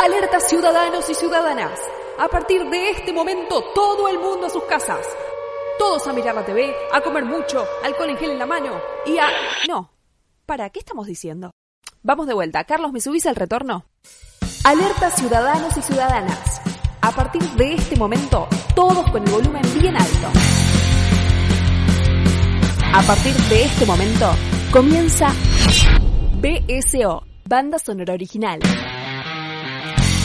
Alerta ciudadanos y ciudadanas. A partir de este momento, todo el mundo a sus casas. Todos a mirar la TV, a comer mucho, alcohol en gel en la mano y a... No. ¿Para qué estamos diciendo? Vamos de vuelta. Carlos, ¿me subís al retorno? Alerta ciudadanos y ciudadanas. A partir de este momento, todos con el volumen bien alto. A partir de este momento, comienza BSO, Banda Sonora Original.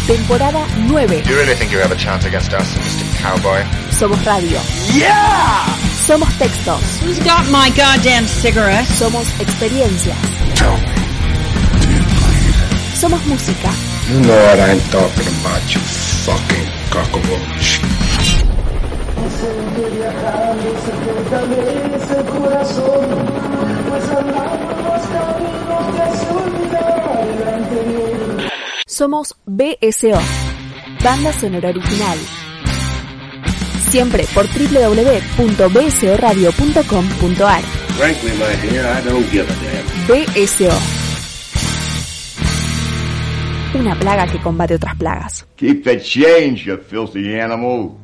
Temporada 9. You really think you have a chance against us, Mr. Cowboy? Somos radio. Yeah! Somos textos. Who's got my goddamn cigarette? Somos experiencias. Tell me, do you? Somos música. You know what I'm talking about, you fucking cockroach. Somos BSO, Banda Sonora Original. Siempre por www.bsoradio.com.ar. BSO. Una plaga que combate otras plagas. Keep the change, you filthy animal.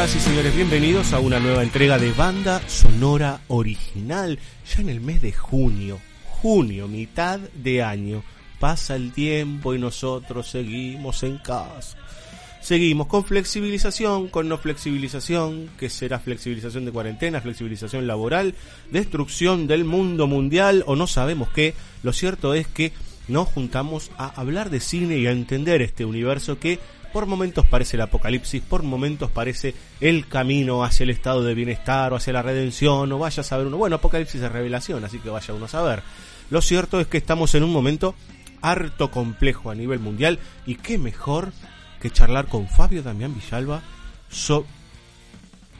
Señoras y señores, bienvenidos a una nueva entrega de Banda Sonora Original, ya en el mes de junio, junio, mitad de año. Pasa el tiempo y nosotros seguimos en casa. Seguimos con flexibilización, con no flexibilización, que será flexibilización de cuarentena, flexibilización laboral, destrucción del mundo mundial o no sabemos qué. Lo cierto es que nos juntamos a hablar de cine y a entender este universo que por momentos parece el apocalipsis, por momentos parece el camino hacia el estado de bienestar o hacia la redención, o vaya a saber uno. Bueno, apocalipsis es revelación, así que vaya uno a saber. Lo cierto es que estamos en un momento harto complejo a nivel mundial y qué mejor que charlar con Fabio Damián Villalba so-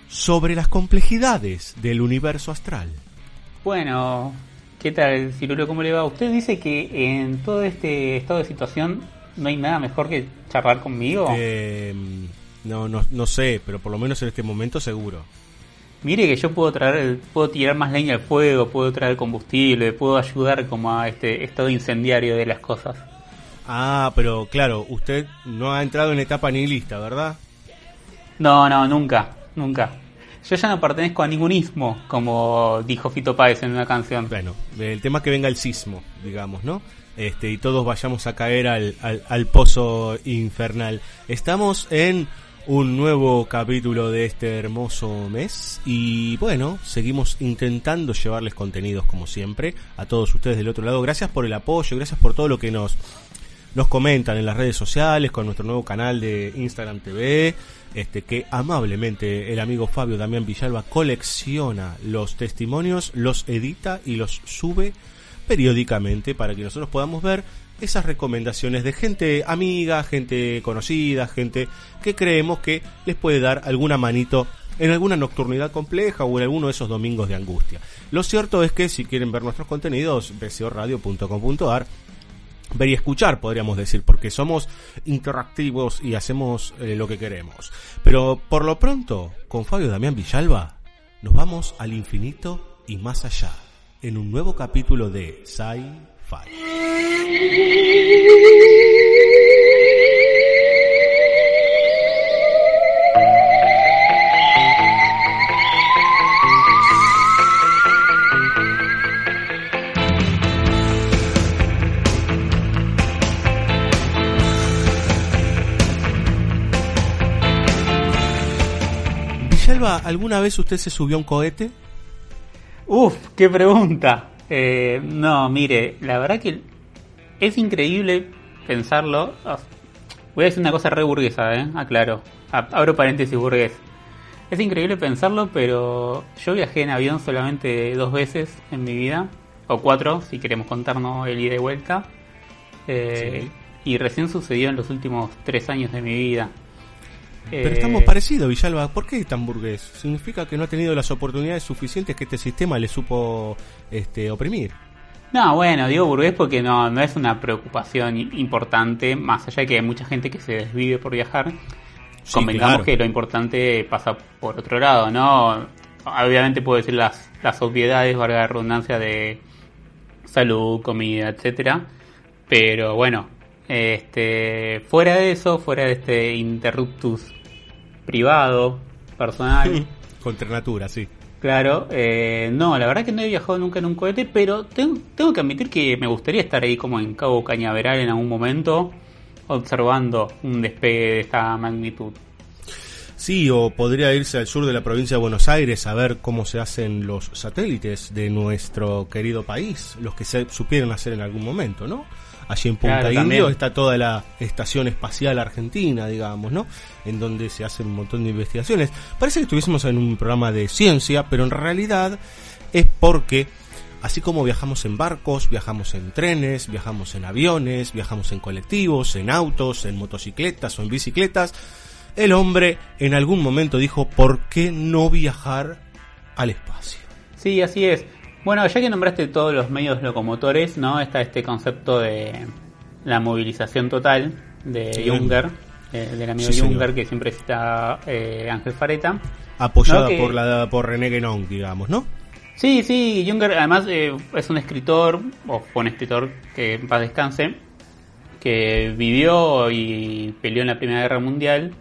sobre las complejidades del universo astral. Bueno, ¿qué tal, Cirulo? ¿Cómo le va? Usted dice que en todo este estado de situación no hay nada mejor que charlar conmigo. Eh, no, no, no sé, pero por lo menos en este momento seguro. Mire que yo puedo traer, puedo tirar más leña al fuego, puedo traer combustible, puedo ayudar como a este estado incendiario de las cosas. Ah, pero claro, usted no ha entrado en etapa nihilista, ¿verdad? No, no, nunca, nunca. Yo ya no pertenezco a ningún ismo, como dijo Fito Páez en una canción. Bueno, el tema es que venga el sismo, digamos, ¿no? Este, y todos vayamos a caer al, al, al pozo infernal. Estamos en un nuevo capítulo de este hermoso mes y bueno, seguimos intentando llevarles contenidos como siempre a todos ustedes del otro lado. Gracias por el apoyo, gracias por todo lo que nos nos comentan en las redes sociales con nuestro nuevo canal de Instagram TV, este que amablemente el amigo Fabio Damián Villalba colecciona los testimonios, los edita y los sube periódicamente para que nosotros podamos ver esas recomendaciones de gente amiga, gente conocida, gente que creemos que les puede dar alguna manito en alguna nocturnidad compleja o en alguno de esos domingos de angustia. Lo cierto es que si quieren ver nuestros contenidos, bcoradio.com.ar ver y escuchar, podríamos decir, porque somos interactivos y hacemos eh, lo que queremos. Pero por lo pronto, con Fabio Damián Villalba, nos vamos al infinito y más allá, en un nuevo capítulo de Sci-Fi. ¿alguna vez usted se subió a un cohete? Uf, qué pregunta. Eh, no, mire, la verdad que es increíble pensarlo. Ah, Voy a decir una cosa re burguesa, ¿eh? Aclaro. Abro paréntesis burgués. Es increíble pensarlo, pero yo viajé en avión solamente dos veces en mi vida. O cuatro, si queremos contarnos el ida y vuelta. Eh, Y recién sucedió en los últimos tres años de mi vida. Pero Eh, estamos parecidos, Villalba. ¿Por qué tan burgués? Significa que no ha tenido las oportunidades suficientes que este sistema le supo este, oprimir. No, bueno, digo burgués porque no, no es una preocupación importante, más allá de que hay mucha gente que se desvive por viajar. Sí, Convengamos claro. que lo importante pasa por otro lado, ¿no? Obviamente puedo decir las, las obviedades, valga la redundancia, de salud, comida, etcétera. Pero bueno, este, fuera de eso, fuera de este interruptus privado, personal, Contra natura, sí. Claro, eh, no, la verdad que no he viajado nunca en un cohete, pero tengo, tengo que admitir que me gustaría estar ahí como en Cabo Cañaveral en algún momento, observando un despegue de esta magnitud. Sí, o podría irse al sur de la provincia de Buenos Aires a ver cómo se hacen los satélites de nuestro querido país, los que se supieron hacer en algún momento, ¿no? Allí en Punta Claro, está toda la estación espacial argentina, digamos, ¿no? En donde se hacen un montón de investigaciones. Parece que estuviésemos en un programa de ciencia, pero en realidad es porque Así como viajamos en barcos, viajamos en trenes, viajamos en aviones, viajamos en colectivos, en autos, en motocicletas o en bicicletas, el hombre en algún momento dijo, ¿por qué no viajar al espacio? Sí, así es. Bueno, ya que nombraste todos los medios locomotores, ¿no? Está este concepto de la movilización total de Sí. Junger, eh, del amigo Sí. Junger que siempre cita eh, Ángel Fareta. Apoyada No, que- por, la, por René Guénon, digamos, ¿no? Sí, sí, Junger además eh, es un escritor, o fue un escritor que en paz descanse, que vivió y peleó en la Primera Guerra Mundial.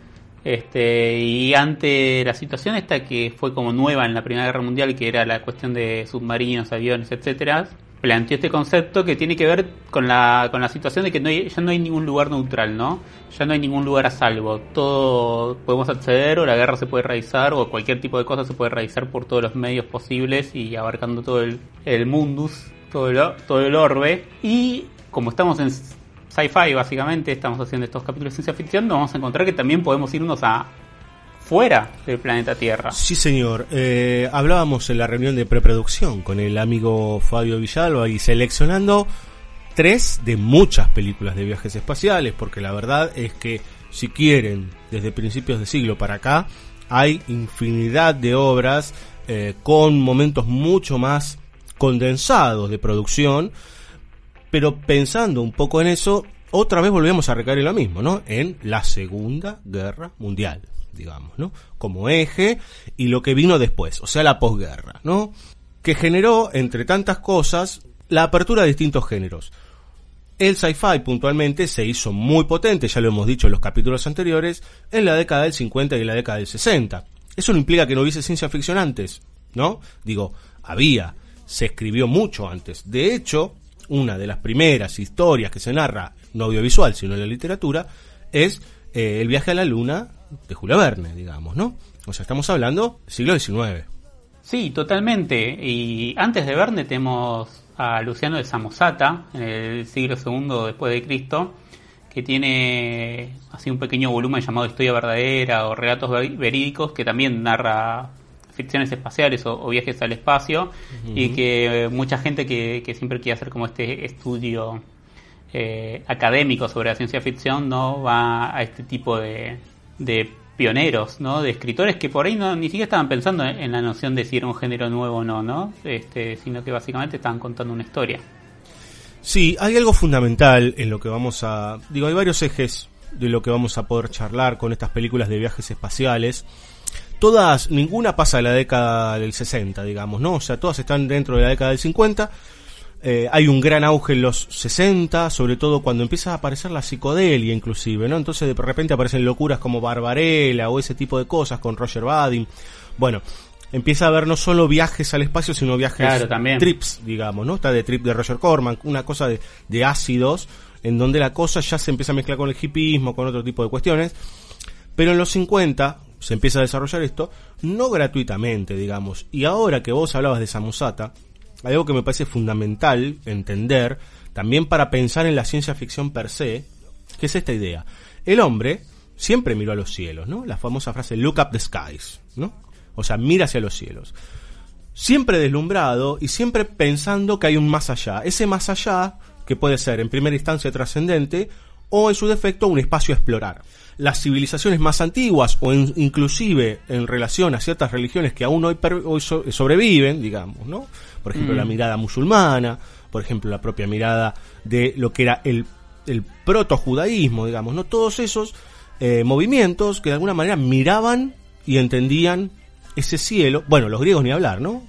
Este, y ante la situación esta que fue como nueva en la Primera Guerra Mundial, que era la cuestión de submarinos, aviones, etcétera, planteó este concepto que tiene que ver con la, con la situación de que no hay- ya no hay ningún lugar neutral, ¿no? Ya no hay ningún lugar a salvo. Todo podemos acceder o la guerra se puede realizar o cualquier tipo de cosa se puede realizar por todos los medios posibles y abarcando todo el, el mundus, todo el, todo el orbe. Y como estamos en sci-fi básicamente, estamos haciendo estos capítulos de ciencia ficción, nos vamos a encontrar que también podemos irnos a fuera del planeta Tierra. Sí, señor. Eh, hablábamos en la reunión de preproducción con el amigo Fabio Villalba y seleccionando tres de muchas películas de viajes espaciales, porque la verdad es que si quieren, desde principios de siglo para acá, hay infinidad de obras eh, con momentos mucho más condensados de producción, pero pensando un poco en eso, otra vez volvemos a recaer en lo mismo, ¿no? En la Segunda Guerra Mundial, digamos, ¿no? Como eje y lo que vino después, o sea, la posguerra, ¿no? Que generó, entre tantas cosas, la apertura de distintos géneros. El sci-fi puntualmente se hizo muy potente, ya lo hemos dicho en los capítulos anteriores, en la década del 50 y la década del 60. Eso no implica que no hubiese ciencia ficción antes, ¿no? Digo, había, se escribió mucho antes. De hecho, una de las primeras historias que se narra, no audiovisual, sino en la literatura, es eh, el viaje a la luna de Julio Verne, digamos, ¿no? O sea, estamos hablando siglo XIX. Sí, totalmente. Y antes de Verne tenemos a Luciano de Samosata, en el siglo II después de Cristo, que tiene así un pequeño volumen llamado Historia Verdadera o Relatos Ver- Verídicos, que también narra ficciones espaciales o, o viajes al espacio, y que eh, mucha gente que, que siempre quiere hacer como este estudio eh, académico sobre la ciencia ficción no va a este tipo de, de pioneros, ¿no? De escritores que por ahí no ni siquiera estaban pensando en, en la noción de si era un género nuevo o no, ¿no? Este, sino que básicamente estaban contando una historia. Sí, hay algo fundamental en lo que vamos a... Digo, hay varios ejes de lo que vamos a poder charlar con estas películas de viajes espaciales. Todas, ninguna pasa de la década del 60, digamos, ¿no? O sea, todas están dentro de la década del 50. Eh, hay un gran auge en los 60, sobre todo cuando empieza a aparecer la psicodelia inclusive, ¿no? Entonces de repente aparecen locuras como Barbarella o ese tipo de cosas con Roger Vadim. Bueno, empieza a haber no solo viajes al espacio, sino viajes Claro, también. trips, digamos, ¿no? Está de trip de Roger Corman, una cosa de, de ácidos, en donde la cosa ya se empieza a mezclar con el hipismo, con otro tipo de cuestiones. Pero en los 50, se empieza a desarrollar esto, no gratuitamente, digamos. Y ahora que vos hablabas de Samosata, hay algo que me parece fundamental entender, también para pensar en la ciencia ficción per se, que es esta idea. El hombre siempre miró a los cielos, ¿no? La famosa frase look up the skies, ¿no? O sea, mira hacia los cielos. Siempre deslumbrado y siempre pensando que hay un más allá. Ese más allá, que puede ser en primera instancia trascendente, o en su defecto un espacio a explorar. Las civilizaciones más antiguas o inclusive en relación a ciertas religiones que aún hoy, sobreviven, digamos, ¿no? Por ejemplo, la mm. mirada musulmana, por ejemplo, la propia mirada de lo que era el, el proto-judaísmo, digamos, ¿no? Todos esos eh, movimientos que de alguna manera miraban y entendían ese cielo, bueno, los griegos ni hablar, ¿no?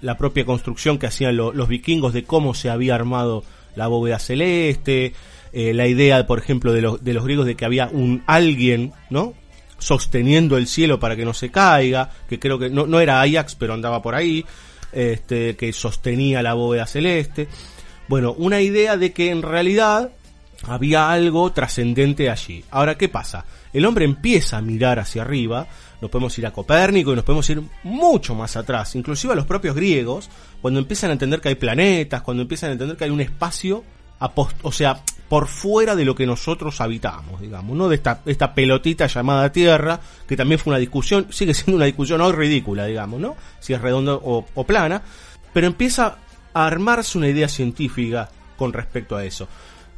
La propia construcción que hacían los vikingos de cómo se había armado la bóveda celeste, eh, la idea, por ejemplo, de, de los griegos de que había un alguien, ¿no? Sosteniendo el cielo para que no se caiga, que creo que no, no era Ajax, pero andaba por ahí, este, que sostenía la bóveda celeste. Bueno, una idea de que en realidad había algo trascendente allí. Ahora, ¿qué pasa? El hombre empieza a mirar hacia arriba, nos podemos ir a Copérnico y nos podemos ir mucho más atrás, inclusive a los propios griegos, cuando empiezan a entender que hay planetas, cuando empiezan a entender que hay un espacio, o sea, por fuera de lo que nosotros habitamos, digamos, ¿no? De esta, esta pelotita llamada Tierra, que también fue una discusión, sigue siendo una discusión hoy ridícula, digamos, ¿no? Si es redonda o, plana, pero empieza a armarse una idea científica con respecto a eso.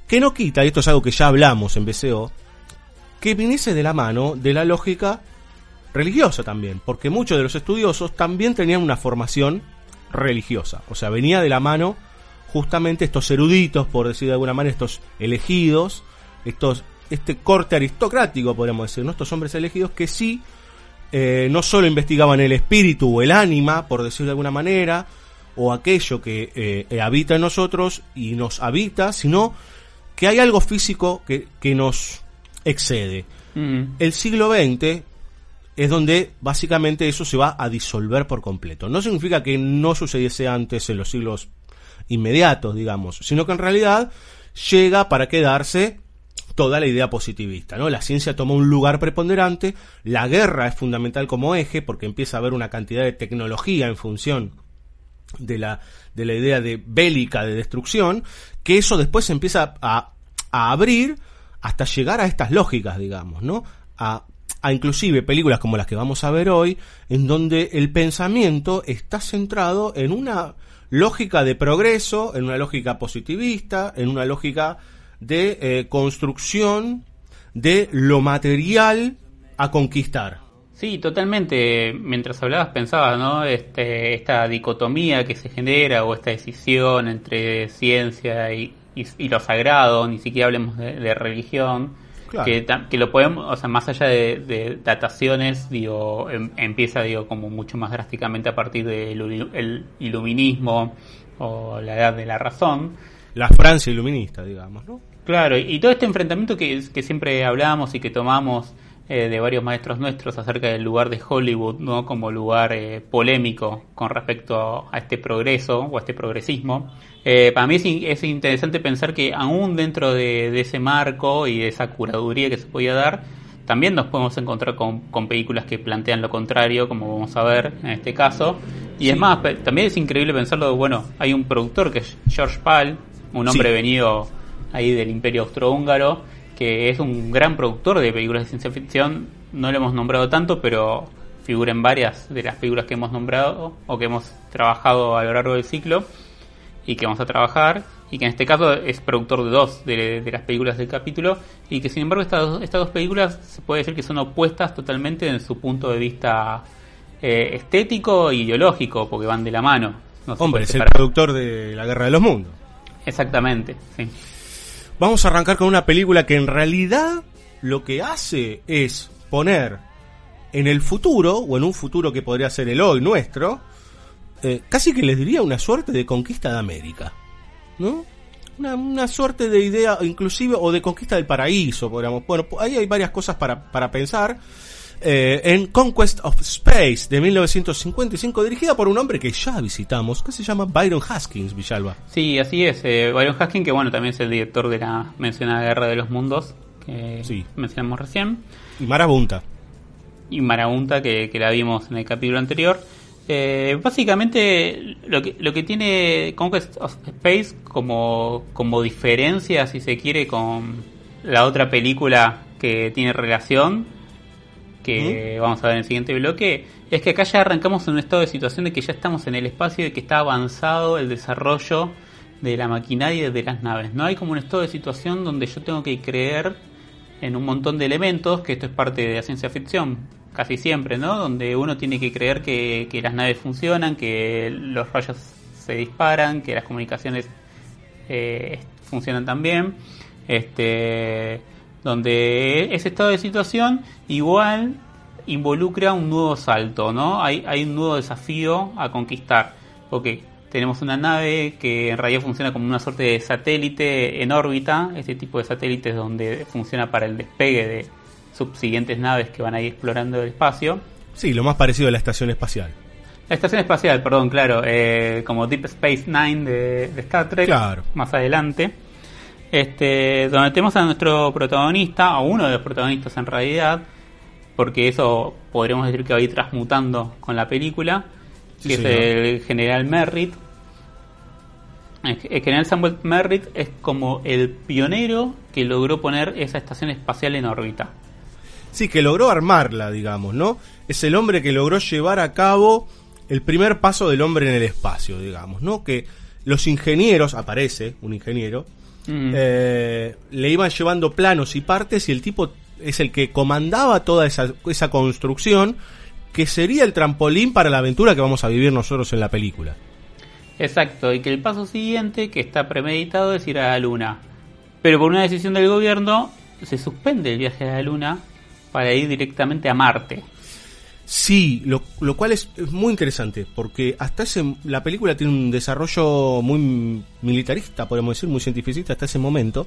Que no quita, y esto es algo que ya hablamos en BCO, que viniese de la mano de la lógica religiosa también, porque muchos de los estudiosos también tenían una formación religiosa, o sea, venía de la mano justamente estos eruditos, por decir de alguna manera, estos elegidos, estos, este corte aristocrático, podríamos decir, ¿no? estos hombres elegidos que sí, eh, no solo investigaban el espíritu o el ánima, por decir de alguna manera, o aquello que eh, habita en nosotros y nos habita, sino que hay algo físico que, que nos excede. Mm. El siglo XX es donde básicamente eso se va a disolver por completo. No significa que no sucediese antes en los siglos inmediatos, digamos, sino que en realidad llega para quedarse toda la idea positivista, ¿no? La ciencia toma un lugar preponderante, la guerra es fundamental como eje porque empieza a haber una cantidad de tecnología en función de la, de la idea de bélica de destrucción, que eso después se empieza a, a abrir hasta llegar a estas lógicas, digamos, ¿no? A, a inclusive películas como las que vamos a ver hoy, en donde el pensamiento está centrado en una lógica de progreso, en una lógica positivista, en una lógica de eh, construcción de lo material a conquistar. Sí, totalmente. Mientras hablabas pensaba, ¿no? Este, esta dicotomía que se genera o esta decisión entre ciencia y, lo sagrado, ni siquiera hablemos de religión, que, lo podemos, o sea, más allá de, dataciones, digo, em, empieza, digo, como mucho más drásticamente a partir del iluminismo o la edad de la razón. La Francia iluminista, digamos, ¿no? Claro, y todo este enfrentamiento que, que siempre hablamos y que tomamos eh, de varios maestros nuestros acerca del lugar de Hollywood ¿no? como lugar eh, polémico con respecto a este progreso o a este progresismo. Eh, para mí es, interesante pensar que aún dentro de, ese marco y de esa curaduría que se podía dar, también nos podemos encontrar con, películas que plantean lo contrario, como vamos a ver en este caso. Y es más, también es increíble pensarlo, bueno, hay un productor que es George Pal, un hombre venido ahí del imperio austrohúngaro, que es un gran productor de películas de ciencia ficción. No lo hemos nombrado tanto, pero figura en varias de las películas que hemos nombrado o que hemos trabajado a lo largo del ciclo y que vamos a trabajar y que en este caso es productor de dos de, las películas del capítulo y que sin embargo estas dos, estas dos películas se puede decir que son opuestas totalmente en su punto de vista eh, estético e ideológico porque van de la mano. Hombre, es el productor de La Guerra de los Mundos. Exactamente, sí. Vamos a arrancar con una película que en realidad lo que hace es poner en el futuro, o en un futuro que podría ser el hoy nuestro, eh, casi que les diría una suerte de conquista de América. ¿No? Una, suerte de idea, inclusive, o de conquista del paraíso, podríamos. Bueno, ahí hay varias cosas para, para pensar. Eh, en Conquest of Space de 1955, dirigida por un hombre que ya visitamos, que se llama Byron Haskins, Villalba. Sí, así es. Eh, Byron Haskins, que bueno, también es el director de la mencionada Guerra de los Mundos, que mencionamos recién. Y Marabunta. y Marabunta que, que la vimos en el capítulo anterior. Eh, básicamente lo que, lo que tiene Conquest of Space como, como diferencia, si se quiere, con la otra película que tiene relación, que vamos a ver en el siguiente bloque, es que acá ya arrancamos en un estado de situación de que ya estamos en el espacio y que está avanzado el desarrollo de la maquinaria y de las naves. No hay como un estado de situación donde yo tengo que creer en un montón de elementos, que esto es parte de la ciencia ficción, casi siempre, ¿no? Donde uno tiene que creer que, las naves funcionan, que los rayos se disparan, que las comunicaciones eh, funcionan también. Este, donde ese estado de situación igual involucra un nuevo salto, ¿no? Hay, hay un nuevo desafío a conquistar. Porque tenemos una nave que en realidad funciona como una suerte de satélite en órbita, este tipo de satélites donde funciona para el despegue de subsiguientes naves que van a ir explorando el espacio. Sí, lo más parecido a la estación espacial. La estación espacial, perdón, claro, eh, como Deep Space Nine de, de Star Trek, Claro. más adelante. Este, donde tenemos a nuestro protagonista, o uno de los protagonistas en realidad, porque eso podríamos decir que va a ir transmutando con la película, Sí, que señor. es el general Merritt. El general Samuel Merritt es como el pionero que logró poner esa estación espacial en órbita. Sí, que logró armarla, digamos, ¿no? Es el hombre que logró llevar a cabo el primer paso del hombre en el espacio, digamos, ¿no? Que los ingenieros, aparece un ingeniero, Mm. eh, le iban llevando planos y partes y el tipo es el que comandaba toda esa, esa construcción que sería el trampolín para la aventura que vamos a vivir nosotros en la película. Exacto, y que el paso siguiente que está premeditado es ir a la Luna. Pero por una decisión del gobierno se suspende el viaje a la Luna para ir directamente a Marte. Sí, lo, lo cual es, muy interesante, porque hasta ese, la película tiene un desarrollo muy militarista, podemos decir, muy cientificista hasta ese momento,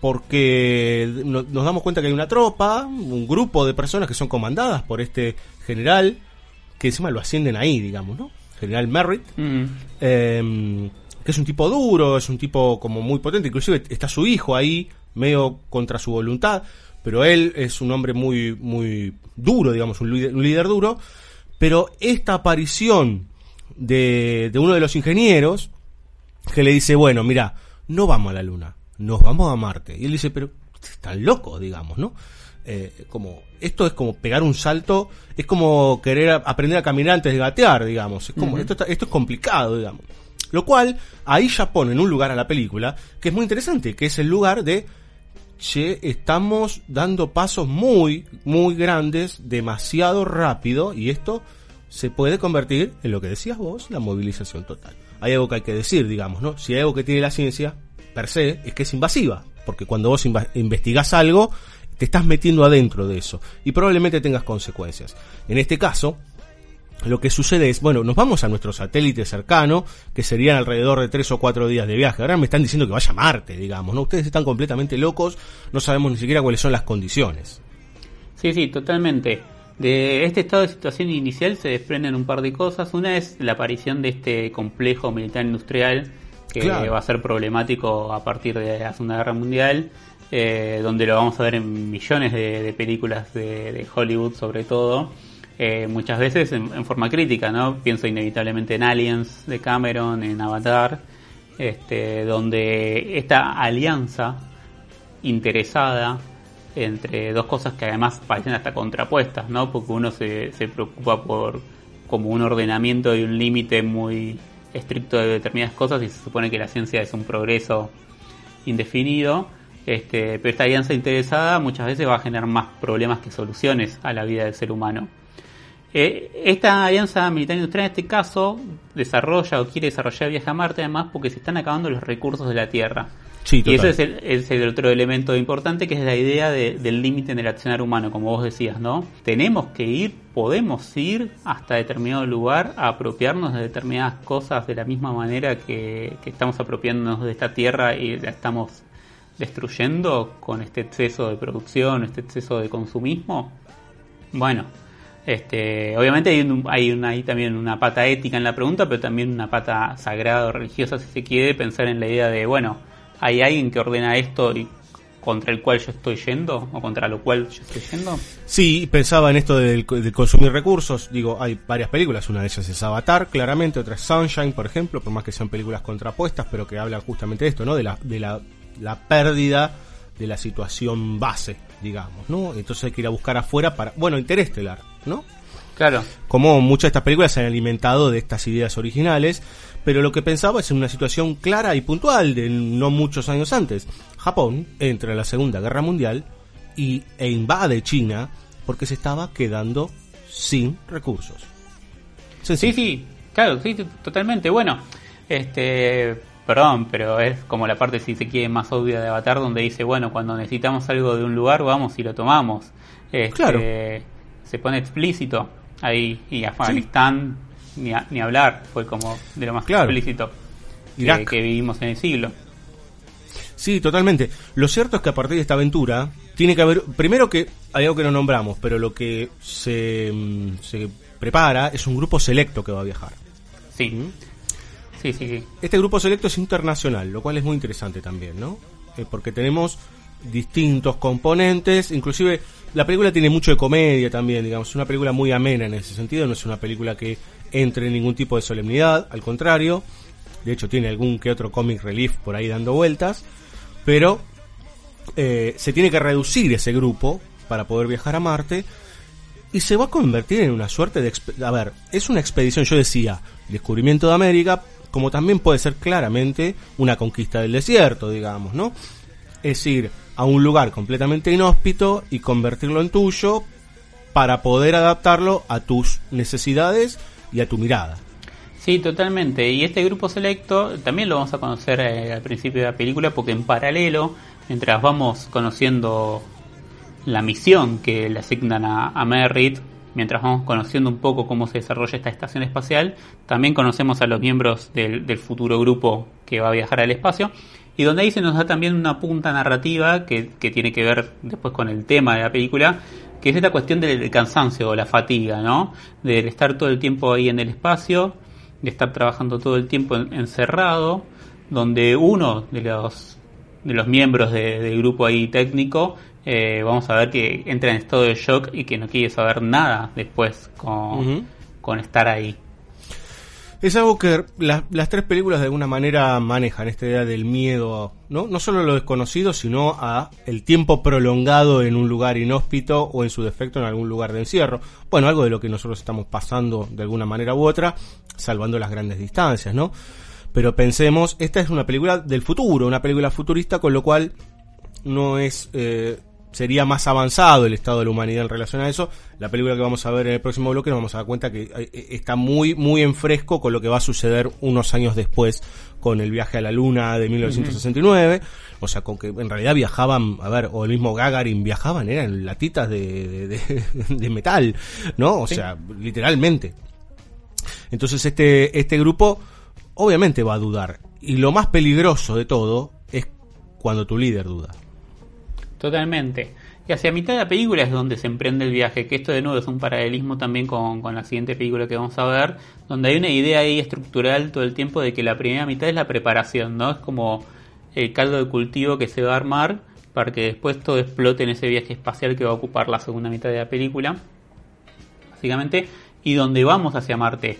porque no- nos damos cuenta que hay una tropa, un grupo de personas que son comandadas por este general, que encima lo ascienden ahí, digamos, ¿no? General Merritt, Mm. eh, que es un tipo duro, es un tipo como muy potente, inclusive está su hijo ahí, medio contra su voluntad, pero él es un hombre muy, muy duro, digamos, un líder, un líder duro, pero esta aparición de, de uno de los ingenieros, que le dice, bueno, mira, no vamos a la luna, nos vamos a Marte. Y él dice, pero están locos, digamos, ¿no? Eh, como esto es como pegar un salto, es como querer a- aprender a caminar antes de gatear, digamos. Es como, esto, está- esto es complicado, digamos. Lo cual ahí ya pone en un lugar a la película que es muy interesante, que es el lugar de che, estamos dando pasos muy, muy grandes, demasiado rápido, y esto se puede convertir en lo que decías vos, la movilización total. Hay algo que hay que decir, digamos, ¿no? Si hay algo que tiene la ciencia, per se, es que es invasiva, porque cuando vos investigás algo, te estás metiendo adentro de eso, y probablemente tengas consecuencias. En este caso, lo que sucede es, bueno, nos vamos a nuestro satélite cercano, que serían alrededor de tres o cuatro días de viaje. Ahora me están diciendo que vaya a Marte, digamos, ¿no? Ustedes están completamente locos, no sabemos ni siquiera cuáles son las condiciones. Sí, sí, totalmente. De este estado de situación inicial se desprenden un par de cosas. Una es la aparición de este complejo militar industrial que Claro. va a ser problemático a partir de la Segunda Guerra Mundial, eh, donde lo vamos a ver en millones de, películas de, de Hollywood sobre todo. Eh, muchas veces en, en forma crítica, ¿no? Pienso inevitablemente en Aliens de Cameron, en Avatar, este, donde esta alianza interesada entre dos cosas que además parecen hasta contrapuestas, ¿no? Porque uno se, se preocupa por como un ordenamiento y un límite muy estricto de determinadas cosas y se supone que la ciencia es un progreso indefinido. Este, pero esta alianza interesada muchas veces va a generar más problemas que soluciones a la vida del ser humano. Eh, esta alianza militar industrial en este caso desarrolla o quiere desarrollar viaje a Marte además porque se están acabando los recursos de la Tierra. Sí, y ese es el, es el otro elemento importante que es la idea de- del límite en el accionar humano, como vos decías, ¿no? Tenemos que ir, podemos ir hasta determinado lugar a apropiarnos de determinadas cosas de la misma manera que, que estamos apropiándonos de esta Tierra y la estamos destruyendo con este exceso de producción, este exceso de consumismo. Bueno, este, obviamente hay, un- hay una, también una pata ética en la pregunta, pero también una pata sagrada o religiosa, si se quiere, pensar en la idea de, bueno, hay alguien que ordena esto y contra el cual yo estoy yendo o contra lo cual yo estoy yendo. Sí, pensaba en esto del, de consumir recursos. Digo, hay varias películas. Una de ellas es Avatar, claramente. Otra es Sunshine, por ejemplo, por más que sean películas contrapuestas, pero que hablan justamente de esto, ¿no? De la, de la, la pérdida de la situación base, digamos, ¿no? Entonces hay que ir a buscar afuera para. Bueno, Interestelar, ¿no? Claro. Como muchas de estas películas se han alimentado de estas ideas originales, pero lo que pensaba es en una situación clara y puntual de no muchos años antes. Japón entra en la Segunda Guerra Mundial y, e invade China porque se estaba quedando sin recursos. Sí, sí, claro, sí, totalmente. Bueno, este, perdón, pero es como la parte, si se quiere, más obvia de Avatar, donde dice, bueno, cuando necesitamos algo de un lugar, vamos y lo tomamos. Este, Claro. Se pone explícito ahí, y Afganistán, ni, a- ni hablar, fue como de lo más Claro. explícito que vivimos en el siglo. Sí, totalmente. Lo cierto es que a partir de esta aventura tiene que haber, primero que hay algo que no nombramos, pero lo que se, mm, se prepara es un grupo selecto que va a viajar. Sí, ¿Mm? Este grupo selecto es internacional, lo cual es muy interesante también, ¿no? Eh, porque tenemos distintos componentes, inclusive la película tiene mucho de comedia también, digamos, es una película muy amena en ese sentido, no es una película que entre en ningún tipo de solemnidad, al contrario, de hecho tiene algún que otro comic relief por ahí dando vueltas, pero eh, se tiene que reducir ese grupo para poder viajar a Marte y se va a convertir en una suerte de... A ver, es una expedición, yo decía, descubrimiento de América, como también puede ser claramente una conquista del desierto, digamos, ¿no? Es ir a un lugar completamente inhóspito y convertirlo en tuyo para poder adaptarlo a tus necesidades y a tu mirada. Sí, totalmente. Y este grupo selecto también lo vamos a conocer eh, al principio de la película porque en paralelo, mientras vamos conociendo la misión que le asignan a, a Merritt, mientras vamos conociendo un poco cómo se desarrolla esta estación espacial, también conocemos a los miembros del, futuro grupo que va a viajar al espacio. Y donde ahí se nos da también una punta narrativa que, que tiene que ver después con el tema de la película, que es esta cuestión del cansancio o la fatiga, ¿no? Del estar todo el tiempo ahí en el espacio, de estar trabajando todo el tiempo en- encerrado, donde uno de los de los miembros de- del grupo ahí técnico eh, vamos a ver que entra en estado de shock y que no quiere saber nada después con, con estar ahí. Es algo que la- las tres películas de alguna manera manejan esta idea del miedo, ¿no? No solo a lo desconocido, sino a el tiempo prolongado en un lugar inhóspito o en su defecto en algún lugar de encierro. Bueno, algo de lo que nosotros estamos pasando de alguna manera u otra, salvando las grandes distancias, ¿no? Pero pensemos, esta es una película del futuro, una película futurista, con lo cual no es eh, sería más avanzado el estado de la humanidad en relación a eso. La película que vamos a ver en el próximo bloque nos vamos a dar cuenta que eh, está muy muy en fresco con lo que va a suceder unos años después con el viaje a la luna de 1969, o sea, con que en realidad viajaban, a ver, o el mismo Gagarin viajaban eran latitas de, de, de- de metal, ¿no? O Sí. sea, literalmente. Entonces este, este grupo obviamente va a dudar. Y lo más peligroso de todo es cuando tu líder duda. Totalmente. Y hacia mitad de la película es donde se emprende el viaje, que esto de nuevo es un paralelismo también con, con la siguiente película que vamos a ver, donde hay una idea ahí estructural todo el tiempo de que la primera mitad es la preparación, ¿no? Es como el caldo de cultivo que se va a armar para que después todo explote en ese viaje espacial que va a ocupar la segunda mitad de la película, básicamente, y donde vamos hacia Marte.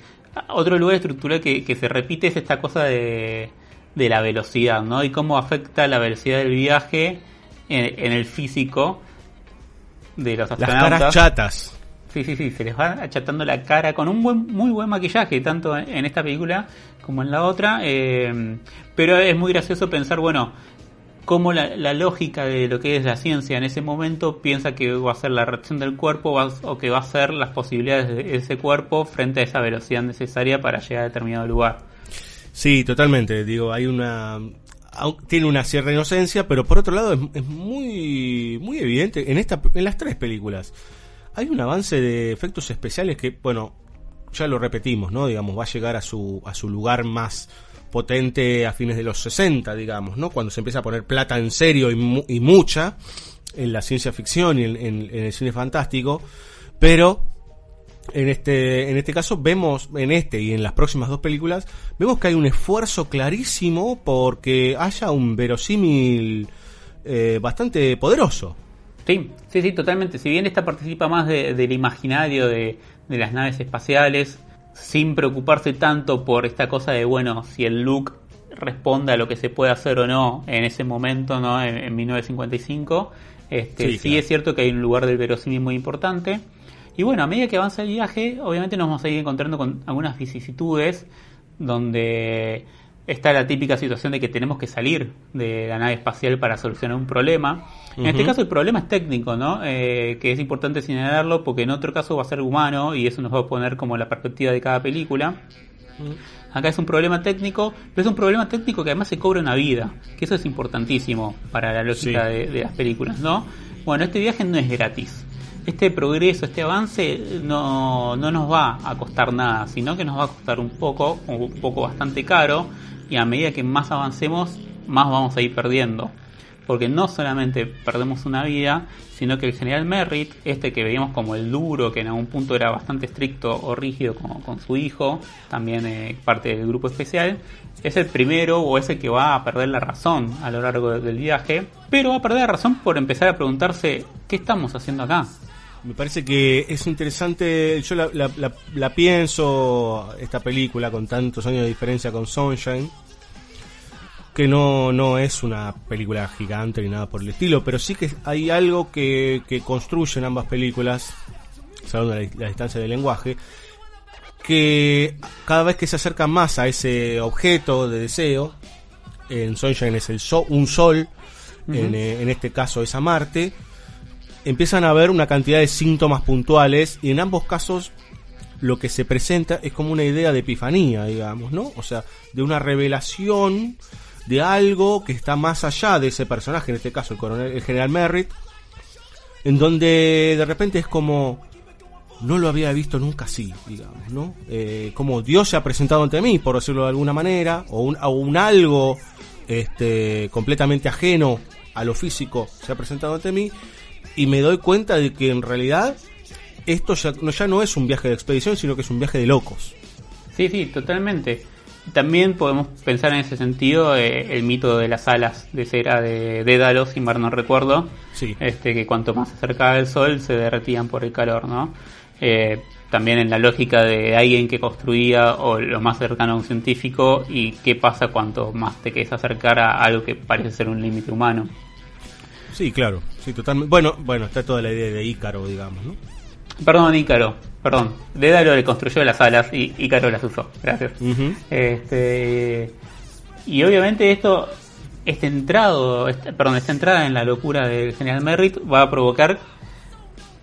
Otro lugar estructural que, que se repite es esta cosa de, de la velocidad, ¿no? Y cómo afecta la velocidad del viaje en, en el físico de los Las astronautas. caras chatas. Sí, sí, sí, se les va achatando la cara con un buen, muy buen maquillaje, tanto en en esta película como en la otra. eh, pero es muy gracioso pensar, bueno, cómo la, la lógica de lo que es la ciencia en ese momento piensa que va a ser la reacción del cuerpo va- o que va a ser las posibilidades de ese cuerpo frente a esa velocidad necesaria para llegar a determinado lugar. Sí, totalmente. Digo, hay una. Tiene una cierta inocencia, pero por otro lado es, muy, muy evidente. En, esta, en las tres películas hay un avance de efectos especiales que, bueno, ya lo repetimos, ¿no? Digamos, va a llegar a su, a su lugar más potente a fines de los 60, digamos, ¿no? Cuando se empieza a poner plata en serio y, mu- y mucha en la ciencia ficción y en- en el cine fantástico, pero en este, en este caso vemos, en este y en las próximas dos películas, vemos que hay un esfuerzo clarísimo porque haya un verosímil eh, bastante poderoso. Sí, sí, sí, totalmente. Si bien esta participa más de- del imaginario de, de las naves espaciales, sin preocuparse tanto por esta cosa de, bueno, si el look responde a lo que se puede hacer o no en ese momento, ¿no? En, en 1955. Este, Sí, sí, claro. es cierto que hay un lugar del verosímil muy importante. Y bueno, a medida que avanza el viaje, obviamente nos vamos a ir encontrando con algunas vicisitudes donde está la típica situación de que tenemos que salir de la nave espacial para solucionar un problema. En este caso el problema es técnico, ¿no? Eh, que es importante señalarlo porque en otro caso va a ser humano y eso nos va a poner como la perspectiva de cada película. Acá es un problema técnico, pero es un problema técnico que además se cobra una vida, que eso es importantísimo para la lógica Sí. de, de las películas, ¿no? Bueno, este viaje no es gratis. Este progreso, este avance no, no nos va a costar nada, sino que nos va a costar un poco, un poco bastante caro, y a medida que más avancemos, más vamos a ir perdiendo. Porque no solamente perdemos una vida, sino que el general Merritt, este que veíamos como el duro, que en algún punto era bastante estricto o rígido con, con su hijo, también eh, parte del grupo especial, es el primero o es el que va a perder la razón a lo largo de- del viaje, pero va a perder la razón por empezar a preguntarse, ¿qué estamos haciendo acá? Me parece que es interesante, yo la, la- la- la pienso, esta película con tantos años de diferencia con Sunshine, que no, no es una película gigante ni nada por el estilo, pero sí que hay algo que, que construyen ambas películas, salvando la, distancia del lenguaje, que cada vez que se acercan más a ese objeto de deseo, en Sunshine es el sol, un sol, en, eh, en este caso es a Marte, empiezan a haber una cantidad de síntomas puntuales y en ambos casos lo que se presenta es como una idea de epifanía, digamos, ¿no? O sea, de una revelación de algo que está más allá de ese personaje, en este caso el coronel, el general Merritt, en donde de repente es como no lo había visto nunca así, digamos, ¿no? Eh, como Dios se ha presentado ante mí, por decirlo de alguna manera, o un, o un algo este, completamente ajeno a lo físico se ha presentado ante mí, y me doy cuenta de que en realidad esto ya no, ya no es un viaje de expedición, sino que es un viaje de locos. Sí, sí, totalmente. También podemos pensar en ese sentido eh, el mito de las alas de cera de Dédalo, si mal no recuerdo. Sí. Este, que cuanto más se acercaba el sol se derretían por el calor, ¿no? Eh, también en la lógica de alguien que construía o lo más cercano a un científico y qué pasa cuanto más te quieres acercar a algo que parece ser un límite humano. Sí, claro, sí, totalmente. Bueno, bueno, está toda la idea de Ícaro, digamos, ¿no? Perdón, Ícaro, perdón. Dédalo le construyó las alas y Ícaro las usó. Gracias. Este, y obviamente esto, este entrado, este- perdón, esta entrada en la locura del general Merritt va a provocar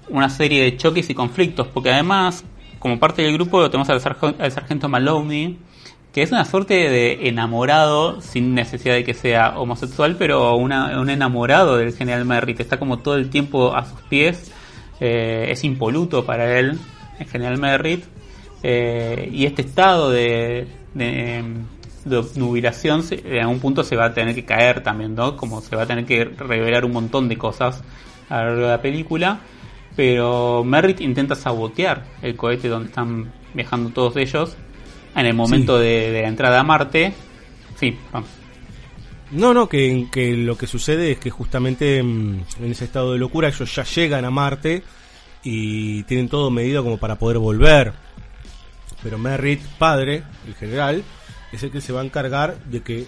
una serie de choques y conflictos, porque además, como parte del grupo, tenemos al, sarjo- al sargento Maloney, que es una suerte de enamorado, sin necesidad de que sea homosexual, pero una- un enamorado del general Merritt, está como todo el tiempo a sus pies, eh, es impoluto para él, el general Merritt, eh, y este estado de, de, de obnubilación en algún punto se va a tener que caer también, ¿no? Como se va a tener que revelar un montón de cosas a lo largo de la película, pero Merritt intenta sabotear el cohete donde están viajando todos ellos en el momento de, de la entrada a Marte. Sí, vamos. No, no, que, que lo que sucede es que justamente mm, en ese estado de locura ellos ya llegan a Marte y tienen todo medido como para poder volver. Pero Merritt, padre, el general, es el que se va a encargar de que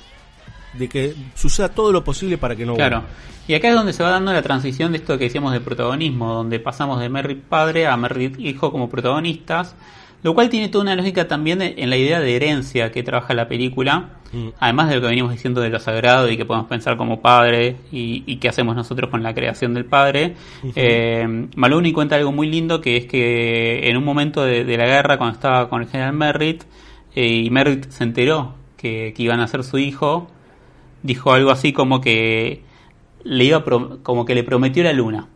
de que suceda todo lo posible para que no Claro. vuelva. Y acá es donde se va dando la transición de esto que decíamos de protagonismo, donde pasamos de Merritt padre a Merritt hijo como protagonistas, lo cual tiene toda una lógica también en la idea de herencia que trabaja la película, Mm. además de lo que venimos diciendo de lo sagrado y que podemos pensar como padre y, y qué hacemos nosotros con la creación del padre. eh, Maloney cuenta algo muy lindo que es que en un momento de, de la guerra, cuando estaba con el general Merritt, eh, y Merritt se enteró que, que iban a ser su hijo, dijo algo así como que le iba como que le prometió la luna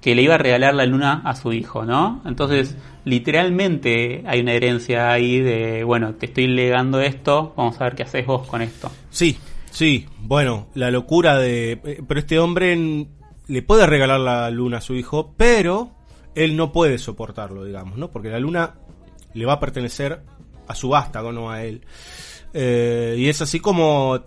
que le iba a regalar la luna a su hijo, ¿no? Entonces, literalmente hay una herencia ahí de, bueno, te estoy legando esto, vamos a ver qué haces vos con esto. Sí, sí, bueno, la locura de... eh, Pero este hombre le puede regalar la luna a su hijo, pero él no puede soportarlo, digamos, ¿no? Porque la luna le va a pertenecer a su vástago, no a él. Eh, y es así como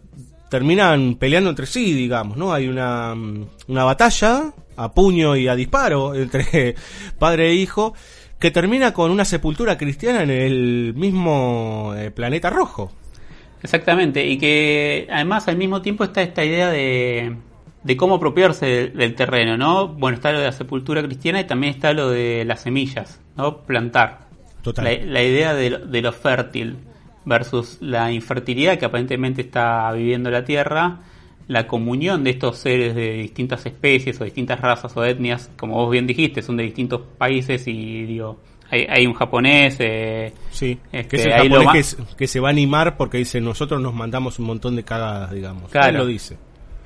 terminan peleando entre sí, digamos, ¿no? Hay una, mm, una batalla a puño y a disparo entre padre e hijo que termina con una sepultura cristiana en el mismo eh, planeta rojo. Exactamente, y que además al mismo tiempo está esta idea de, de cómo apropiarse del, del terreno, ¿no? Bueno, está lo de la sepultura cristiana y también está lo de las semillas, ¿no? Plantar. Total. La, la idea de, de lo fértil versus la infertilidad que aparentemente está viviendo la Tierra, la comunión de estos seres de distintas especies o distintas razas o etnias, como vos bien dijiste, son de distintos países y digo, hay, hay un japonés, eh, Sí, este, que es el ahí lo japonés ma- que, es- que se va a animar porque dice nosotros nos mandamos un montón de cagadas, digamos. Claro. Él lo dice.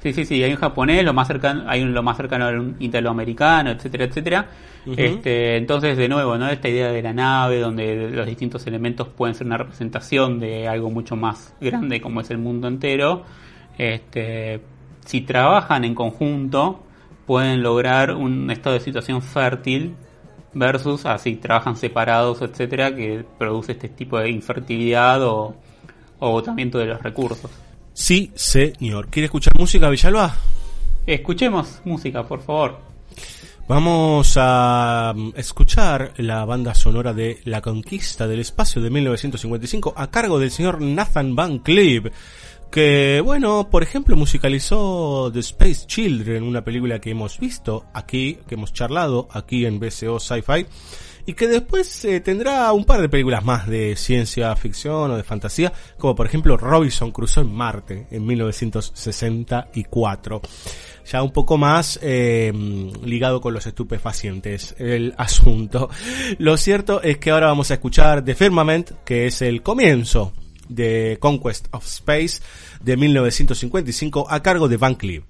Sí, sí, sí, hay un japonés, lo más cercano, hay un, lo más cercano a un italoamericano, etcétera, etcétera. Este, entonces, de nuevo, ¿no? Esta idea de la nave, donde los distintos elementos pueden ser una representación de algo mucho más grande como es el mundo entero. Este, si trabajan en conjunto, pueden lograr un estado de situación fértil versus así trabajan separados, etcétera, que produce este tipo de infertilidad o, o agotamiento de los recursos. Sí, señor. ¿Quiere escuchar música, Villalba? Escuchemos música, por favor. Vamos a mm, escuchar la banda sonora de La Conquista del Espacio de 1955 a cargo del señor Nathan Van Cleave, que, bueno, por ejemplo, musicalizó The Space Children, una película que hemos visto aquí, que hemos charlado aquí en BCO Sci-Fi, y que después eh, tendrá un par de películas más de ciencia ficción o de fantasía, como por ejemplo Robinson Crusoe en Marte en 1964 ya un poco más eh, ligado con los estupefacientes el asunto. Lo cierto es que ahora vamos a escuchar The Firmament, que es el comienzo de Conquest of Space de 1955 a cargo de Van Cleave.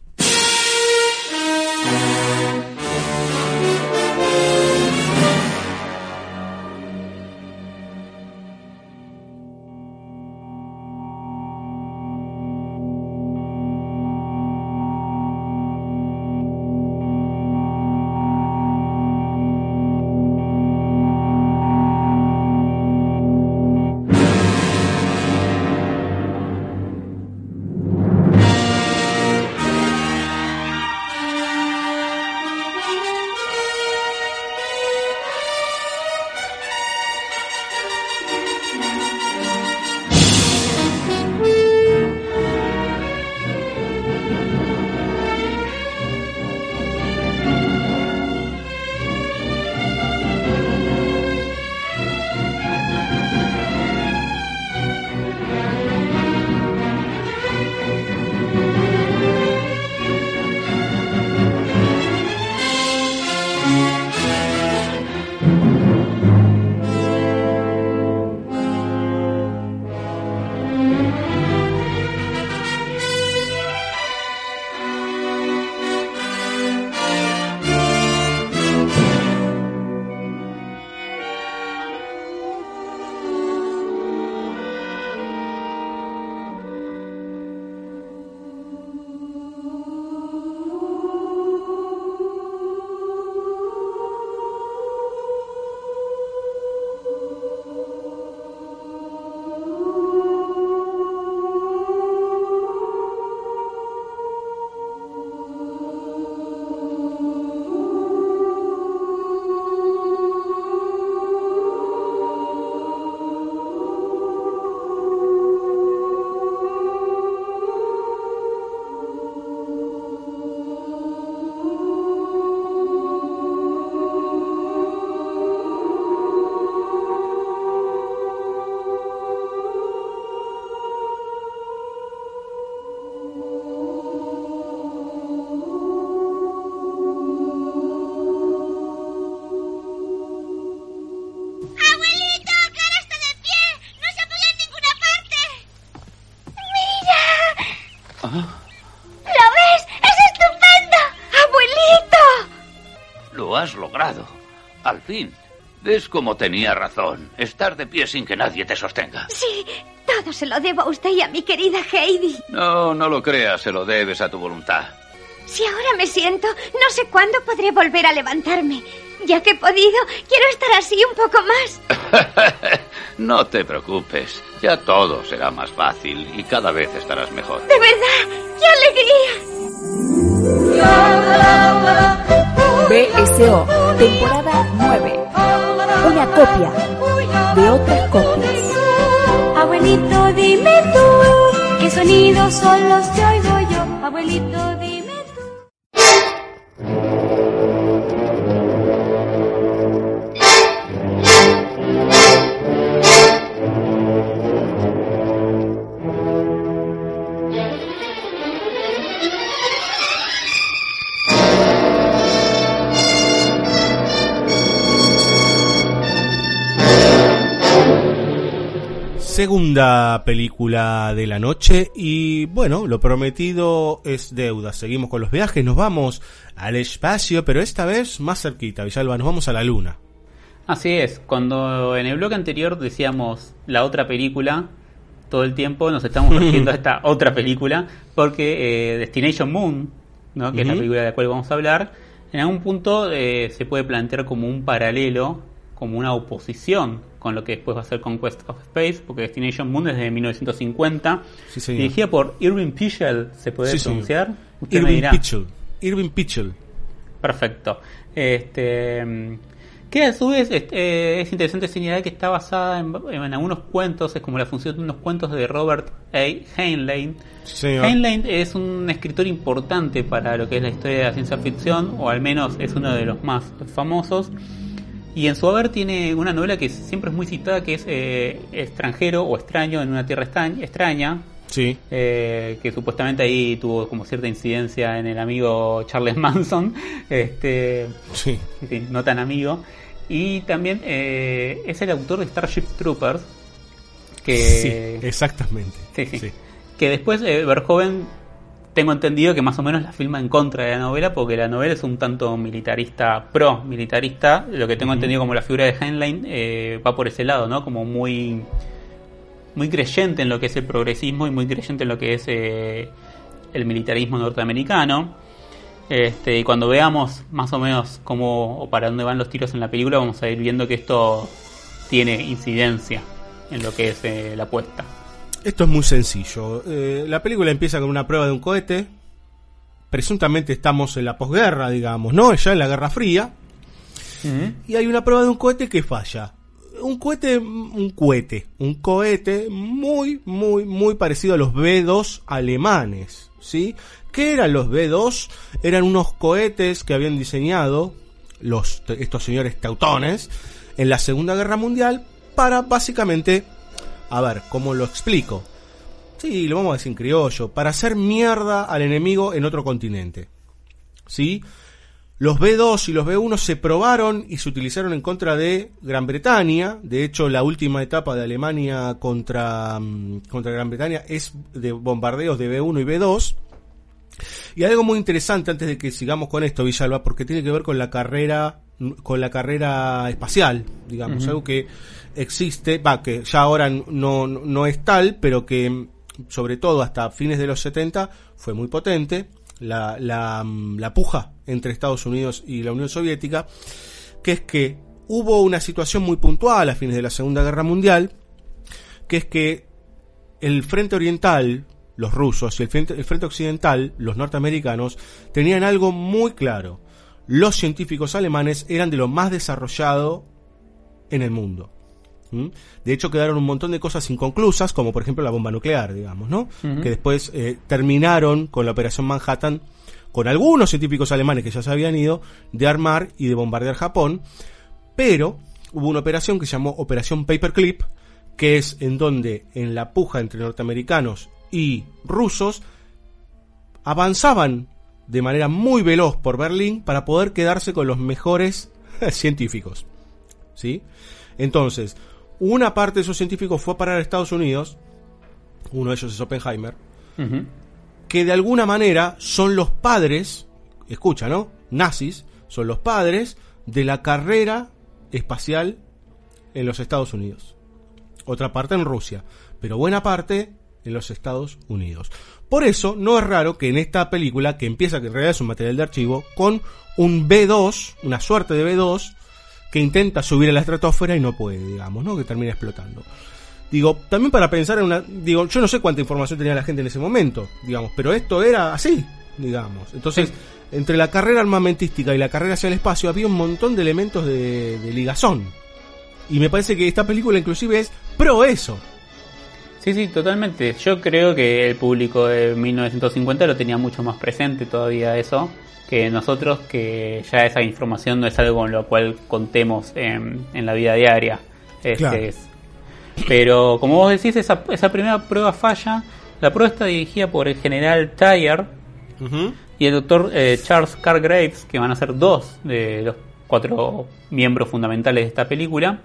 Fin. ¿Ves cómo tenía razón? Estar de pie sin que nadie te sostenga. Sí, todo se lo debo a usted y a mi querida Heidi. No, no lo creas, se lo debes a tu voluntad. Si ahora me siento, no sé cuándo podré volver a levantarme. Ya que he podido, quiero estar así un poco más. No te preocupes. Ya todo será más fácil y cada vez estarás mejor. ¡De verdad! ¡Qué alegría! BSO, temporada 9. Una copia de otras copias. Abuelito, dime tú, ¿qué sonidos son los que oigo yo? Abuelito, dime Segunda película de la noche y bueno, lo prometido es deuda. Seguimos con los viajes, nos vamos al espacio, pero esta vez más cerquita, Villalba, nos vamos a la luna. Así es, cuando en el bloque anterior decíamos la otra película, todo el tiempo nos estamos refiriendo a esta otra película, porque eh, Destination Moon, ¿no? que es la película de la cual vamos a hablar, en algún punto eh, se puede plantear como un paralelo, como una oposición con lo que después va a ser Conquest of Space, porque Destination Moon es de 1950, Sí, dirigida por Irving Pichel, ¿se puede Sí, pronunciar? Usted me Irving dirá. Pichel. Irving Pichel. Perfecto. Este, que a su vez este, eh, es interesante señalar que está basada en, en algunos cuentos, es como la función de unos cuentos de Robert A. Heinlein. Heinlein es un escritor importante para lo que es la historia de la ciencia ficción, o al menos es uno de los más famosos. Y en su haber tiene una novela que siempre es muy citada, que es eh, Extranjero o Extraño en una tierra extraña, Sí. eh, que supuestamente ahí tuvo como cierta incidencia en el amigo Charles Manson, este, Sí. en fin, no tan amigo. Y también eh, es el autor de Starship Troopers, que, Sí, exactamente. Sí, sí. Sí. que después Verhoeven, tengo entendido que más o menos la filma en contra de la novela, porque la novela es un tanto militarista, pro militarista, lo que tengo entendido como la figura de Heinlein eh, va por ese lado, ¿no? Como muy muy creyente en lo que es el progresismo y muy creyente en lo que es eh, el militarismo norteamericano. Este, y cuando veamos más o menos cómo o para dónde van los tiros en la película, vamos a ir viendo que esto tiene incidencia en lo que es eh, la apuesta. Esto es muy sencillo. Eh, la película empieza con una prueba de un cohete. Presuntamente estamos en la posguerra, digamos, ¿no? Ya en la Guerra Fría. Y hay una prueba de un cohete que falla. Un cohete, un cohete, un cohete muy, muy, muy parecido a los B-2 alemanes, ¿sí? ¿Qué eran los B-2? Eran unos cohetes que habían diseñado los, estos señores teutones en la Segunda Guerra Mundial para básicamente, a ver, ¿cómo lo explico? Sí, lo vamos a decir en criollo, para hacer mierda al enemigo en otro continente. ¿Sí? Los B2 y los B1 se probaron y se utilizaron en contra de Gran Bretaña. De hecho, la última etapa de Alemania contra, mm, contra Gran Bretaña es de bombardeos de B1 y B2. Y algo muy interesante antes de que sigamos con esto, Villalba, porque tiene que ver con la carrera, con la carrera espacial, digamos, algo que existe, va, que ya ahora no, no es tal, pero que sobre todo hasta fines de los 70 fue muy potente, la, la, la puja entre Estados Unidos y la Unión Soviética, que es que hubo una situación muy puntual a fines de la Segunda Guerra Mundial, que es que el frente oriental, los rusos, y el frente, el frente occidental, los norteamericanos, tenían algo muy claro. Los científicos alemanes eran de lo más desarrollado en el mundo. ¿Mm? De hecho, quedaron un montón de cosas inconclusas, como por ejemplo la bomba nuclear, digamos, ¿no? Que después eh, terminaron con la Operación Manhattan, con algunos científicos alemanes que ya se habían ido, de armar y de bombardear Japón. Pero hubo una operación que se llamó Operación Paperclip, que es en donde en la puja entre norteamericanos y rusos avanzaban de manera muy veloz por Berlín para poder quedarse con los mejores científicos. ¿Sí? Entonces, una parte de esos científicos fue a parar a Estados Unidos, uno de ellos es Oppenheimer, que de alguna manera son los padres, escucha, ¿no? Nazis, son los padres de la carrera espacial en los Estados Unidos. Otra parte en Rusia, pero buena parte en los Estados Unidos. Por eso no es raro que en esta película, que empieza, que en realidad es un material de archivo, con un B2, una suerte de B2, que intenta subir a la estratosfera y no puede, digamos, ¿no? Que termina explotando. Digo, también para pensar en una. Digo, yo no sé cuánta información tenía la gente en ese momento, digamos, pero esto era así, digamos. Entonces, entre la carrera armamentística y la carrera hacia el espacio había un montón de elementos de, de ligazón. Y me parece que esta película, inclusive, es pro eso. Sí, sí, totalmente. Yo creo que el público de 1950 lo tenía mucho más presente todavía eso que nosotros, que ya esa información no es algo con lo cual contemos en, en la vida diaria. Este, Claro. es- pero como vos decís, esa, esa primera prueba falla. La prueba está dirigida por el general Tyre y el doctor eh, Charles Cargraves, que van a ser dos de los cuatro miembros fundamentales de esta película.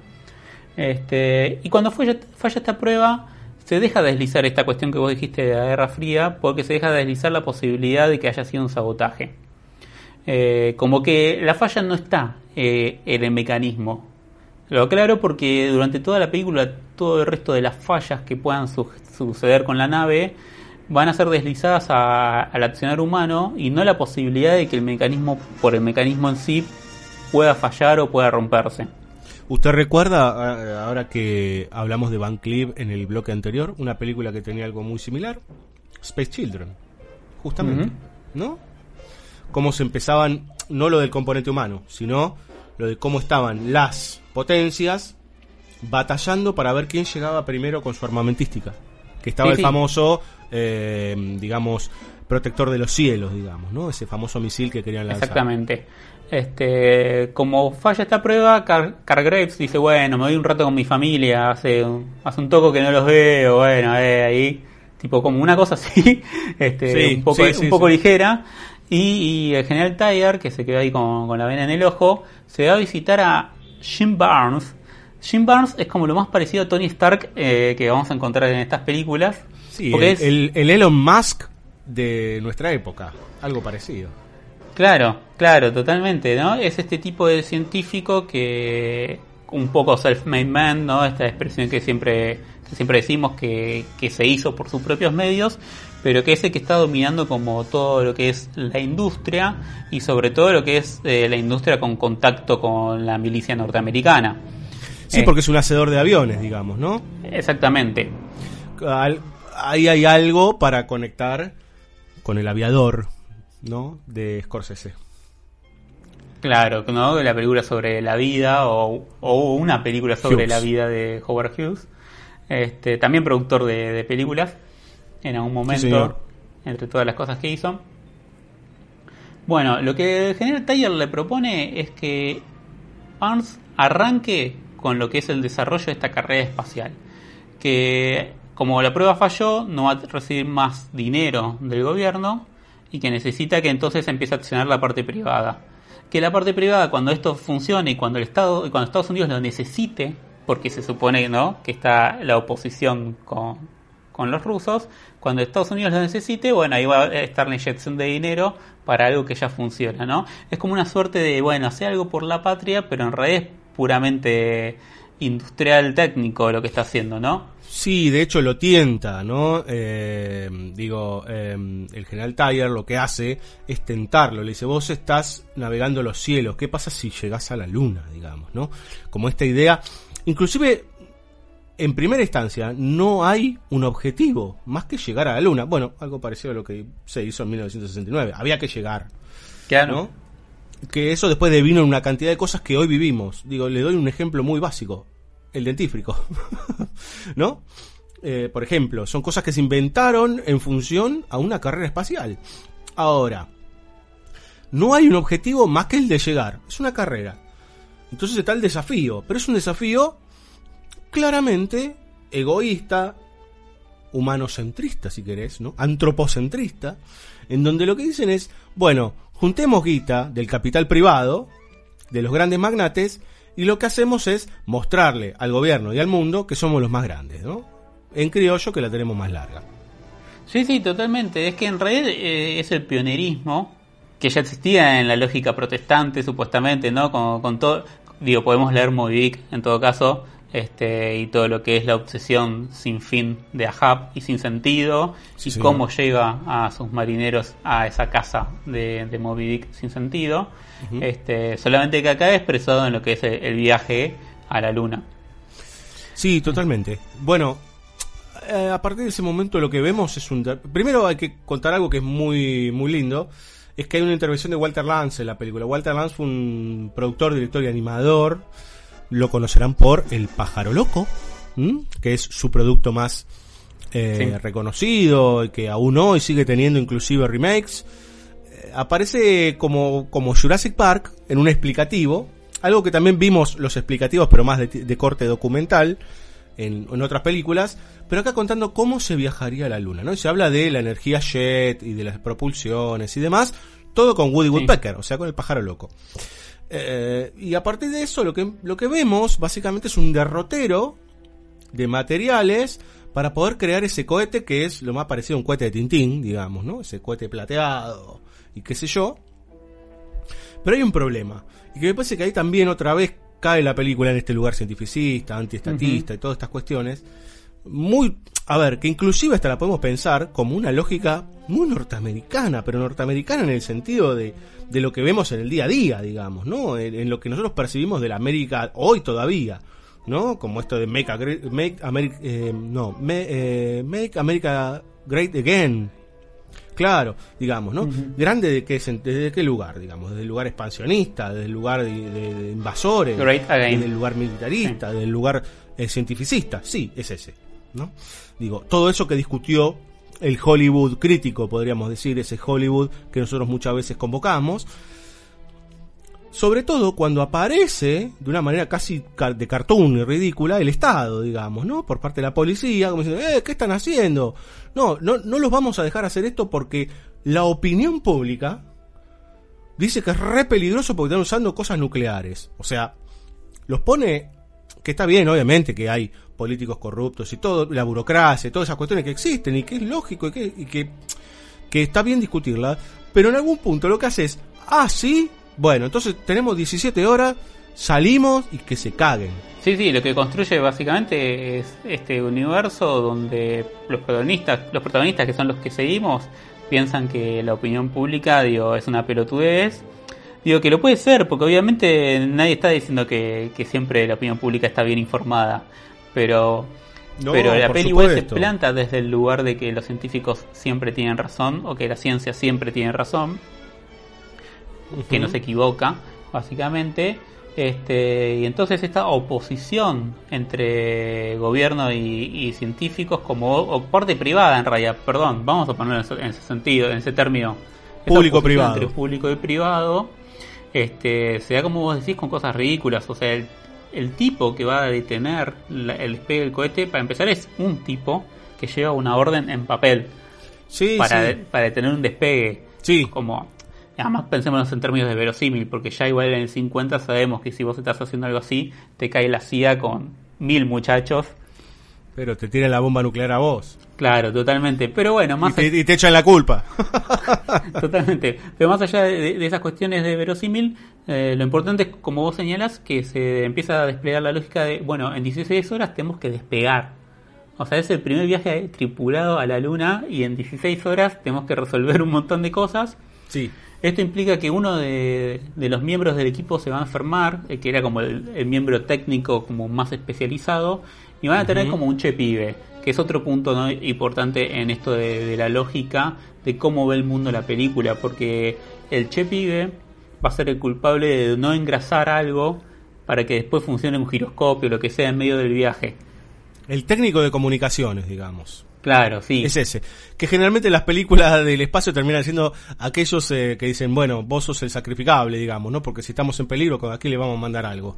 Este, y cuando falla, falla esta prueba, se deja deslizar esta cuestión que vos dijiste de la Guerra Fría, porque se deja deslizar la posibilidad de que haya sido un sabotaje. Eh, como que la falla no está eh, en el mecanismo. Lo aclaro porque durante toda la película, todo el resto de las fallas que puedan su- suceder con la nave van a ser deslizadas a- al accionar humano y no la posibilidad de que el mecanismo, por el mecanismo en sí, pueda fallar o pueda romperse. ¿Usted recuerda, ahora que hablamos de Van Cleef en el bloque anterior, una película que tenía algo muy similar? Space Children, justamente. ¿no? Cómo se empezaban, no lo del componente humano, sino lo de cómo estaban las potencias batallando para ver quién llegaba primero con su armamentística. Que estaba Sí, el sí. famoso, eh, digamos, protector de los cielos, digamos, ¿no? Ese famoso misil que querían lanzar. Exactamente. Este, como falla esta prueba, Car Cargraves dice, bueno, me voy un rato con mi familia, hace un, hace un toco que no los veo, bueno, eh, ahí, tipo como una cosa así, este, Sí, un poco, sí, sí, un poco sí. ligera. Y, y el general Tiger, que se quedó ahí con, con la vena en el ojo, se va a visitar a Jim Barnes. Jim Barnes es como lo más parecido a Tony Stark eh, que vamos a encontrar en estas películas. Sí, el, es- el- el Elon Musk de nuestra época, algo parecido. Claro, claro, totalmente, ¿no? Es este tipo de científico que un poco self-made man, ¿no? Esta expresión que siempre que siempre decimos que, que se hizo por sus propios medios, pero que es el que está dominando como todo lo que es la industria y sobre todo lo que es eh, la industria con contacto con la milicia norteamericana. Sí, Eh, porque es un hacedor de aviones, digamos, ¿no? Exactamente. Al- ahí hay algo para conectar con el aviador, ¿no? De Scorsese. Claro, ¿no? La película sobre la vida o, o una película sobre Hughes. la vida de Howard Hughes. Este, también productor de, de películas en algún momento, entre todas las cosas que hizo. Bueno, lo que el general Tyler le propone es que Barnes arranque con lo que es el desarrollo de esta carrera espacial. Que como la prueba falló, no va a recibir más dinero del gobierno y que necesita que entonces empiece a accionar la parte privada. Que la parte privada, cuando esto funcione y cuando el Estado, y cuando Estados Unidos lo necesite, porque se supone ¿no? que está la oposición con, con los rusos, cuando Estados Unidos lo necesite, bueno, ahí va a estar la inyección de dinero para algo que ya funciona, ¿no? Es como una suerte de, bueno, hacer algo por la patria, pero en realidad es puramente industrial técnico lo que está haciendo, ¿no? Sí, de hecho lo tienta, ¿no? Eh, digo, eh, el general Tyler lo que hace es tentarlo. Le dice, vos estás navegando los cielos, ¿qué pasa si llegás a la luna, digamos, ¿no? Como esta idea, inclusive en primera instancia no hay un objetivo más que llegar a la luna. Bueno, algo parecido a lo que se hizo en 1969. Había que llegar, Claro. ¿no? Que eso después devino en una cantidad de cosas que hoy vivimos. Digo, le doy un ejemplo muy básico. El dentífrico. ¿No? Eh, por ejemplo, son cosas que se inventaron en función a una carrera espacial. Ahora, no hay un objetivo más que el de llegar. Es una carrera. Entonces está el desafío. Pero es un desafío claramente egoísta, humanocentrista, si querés, ¿no? Antropocentrista, en donde lo que dicen es, bueno, juntemos guita del capital privado, de los grandes magnates, y lo que hacemos es mostrarle al gobierno y al mundo que somos los más grandes, ¿no? En criollo que la tenemos más larga. Sí, sí, totalmente. Es que en realidad eh, es el pionerismo que ya existía en la lógica protestante, supuestamente, ¿no? Con, todo, digo, podemos leer Moby Dick en todo caso, este, y todo lo que es la obsesión sin fin de Ahab y sin sentido, Sí, y cómo lleva a sus marineros a esa casa de, de Moby Dick sin sentido. este, solamente que acá es expresado en lo que es el, el viaje a la luna. Sí, totalmente. Bueno, eh, a partir de ese momento lo que vemos es un... Primero hay que contar algo que es muy, muy lindo. Es que hay una intervención de Walter Lance en la película. Walter Lance fue un productor, director y animador. Lo conocerán por El pájaro loco, ¿m? que es su producto más eh, Sí. reconocido y que aún hoy sigue teniendo inclusive remakes. Eh, aparece como, como Jurassic Park en un explicativo. Algo que también vimos los explicativos, pero más de, de corte documental en, en otras películas. Pero acá contando cómo se viajaría a la Luna, ¿no? Y se habla de la energía jet y de las propulsiones y demás. Todo con Woody Woodpecker, o sea, con el pájaro loco. Eh, y a partir de eso, lo que, lo que vemos básicamente es un derrotero de materiales para poder crear ese cohete que es lo más parecido a un cohete de Tintín, digamos, ¿no? Ese cohete plateado y qué sé yo. Pero hay un problema. Y que me parece que ahí también otra vez cae la película en este lugar cientificista, antiestatista y todas estas cuestiones. Muy, a ver, que inclusive hasta la podemos pensar como una lógica muy norteamericana, pero norteamericana en el sentido de, de lo que vemos en el día a día, digamos, ¿no? En, en lo que nosotros percibimos de la América hoy todavía, ¿no? Como esto de Make, a Great- make America, eh, no, me- eh, Make America Great Again, Claro, digamos, ¿no? Grande de qué, desde qué lugar, digamos, desde el lugar expansionista, desde el lugar de, de- de invasores, Great again. desde el lugar militarista, del lugar eh, cientificista, sí, es ese, ¿no? Digo, todo eso que discutió el Hollywood crítico, podríamos decir, ese Hollywood que nosotros muchas veces convocamos, sobre todo cuando aparece de una manera casi de cartoon y ridícula el Estado, digamos, ¿no? Por parte de la policía, como diciendo, eh, ¿qué están haciendo? No, no, no los vamos a dejar hacer esto porque la opinión pública dice que es re peligroso porque están usando cosas nucleares. O sea, los pone, que está bien, obviamente, que hay políticos corruptos y todo, la burocracia, todas esas cuestiones que existen y que es lógico y que, y que, que está bien discutirla, pero en algún punto lo que hace es, ah, sí, bueno, entonces tenemos 17 horas, salimos y que se caguen. Sí, sí, lo que construye básicamente es este universo donde los protagonistas, los protagonistas que son los que seguimos, piensan que la opinión pública, digo, es una pelotudez. Digo que lo puede ser, porque obviamente nadie está diciendo que, que siempre la opinión pública está bien informada, pero No, pero la peli igual se planta desde el lugar de que los científicos siempre tienen razón o que la ciencia siempre tiene razón que no se equivoca, básicamente. Este, y entonces esta oposición entre gobierno y, y científicos como o parte privada en realidad, perdón, vamos a ponerlo en ese, en ese sentido, en ese término. Esta Público oposición privado. Entre público y privado, este, se da como vos decís con cosas ridículas, o sea, el, el tipo que va a detener la- el despegue del cohete, para empezar es un tipo que lleva una orden en papel Sí, para, sí. para detener un despegue. Sí. Como, además pensémonos en términos de verosímil, porque ya igual en el 50 sabemos que si vos estás haciendo algo así, te cae la CIA con mil muchachos. Pero te tiran la bomba nuclear a vos. Claro, totalmente. Pero bueno, Y más te, y te echan la culpa. Totalmente. Pero más allá de, de esas cuestiones de verosímil, eh, lo importante es, como vos señalas, que se empieza a desplegar la lógica de, bueno, en 16 horas tenemos que despegar. O sea, es el primer viaje tripulado a la Luna y en 16 horas tenemos que resolver un montón de cosas. Sí. Esto implica que uno de, de los miembros del equipo se va a enfermar, eh, que era como el, el miembro técnico como más especializado, y van a tener como un che pibe, que es otro punto ¿no? importante en esto de, de la lógica de cómo ve el mundo la película, porque el che pibe va a ser el culpable de no engrasar algo para que después funcione un giroscopio o lo que sea en medio del viaje. El técnico de comunicaciones, digamos. Claro, sí. Es ese. Que generalmente las películas del espacio terminan siendo aquellos eh, que dicen, bueno, vos sos el sacrificable, digamos, ¿no? Porque si estamos en peligro, con aquí le vamos a mandar algo.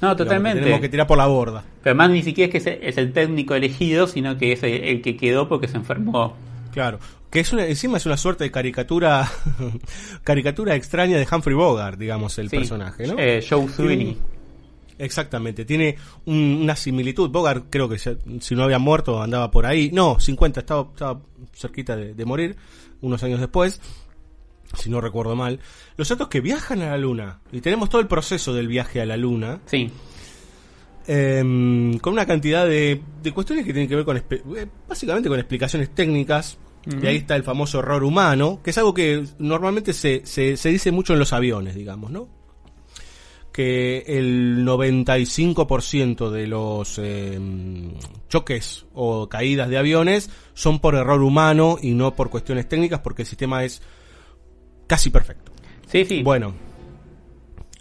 No, Digamos, totalmente. Tenemos que tirar por la borda. Pero además ni siquiera es que es- es el técnico elegido, sino que es el, el que quedó porque se enfermó. Claro. Que es una, encima es una suerte de caricatura, caricatura extraña de Humphrey Bogart, digamos, el Sí. personaje, ¿no? Eh, Joe Sweeney. Exactamente, tiene un- una similitud. Bogart creo que ya- si no había muerto andaba por ahí. No, 50, estaba, estaba cerquita de, de morir unos años después, si no recuerdo mal. Lo cierto es que viajan a la luna y tenemos todo el proceso del viaje a la luna. Sí. Em, con una cantidad de, de cuestiones que tienen que ver con eh, básicamente con explicaciones técnicas. Y ahí está el famoso error humano, que es algo que normalmente se, se, se dice mucho en los aviones, digamos, ¿no? que el 95% de los eh, choques o caídas de aviones son por error humano y no por cuestiones técnicas porque el sistema es casi perfecto. Sí, sí. Bueno,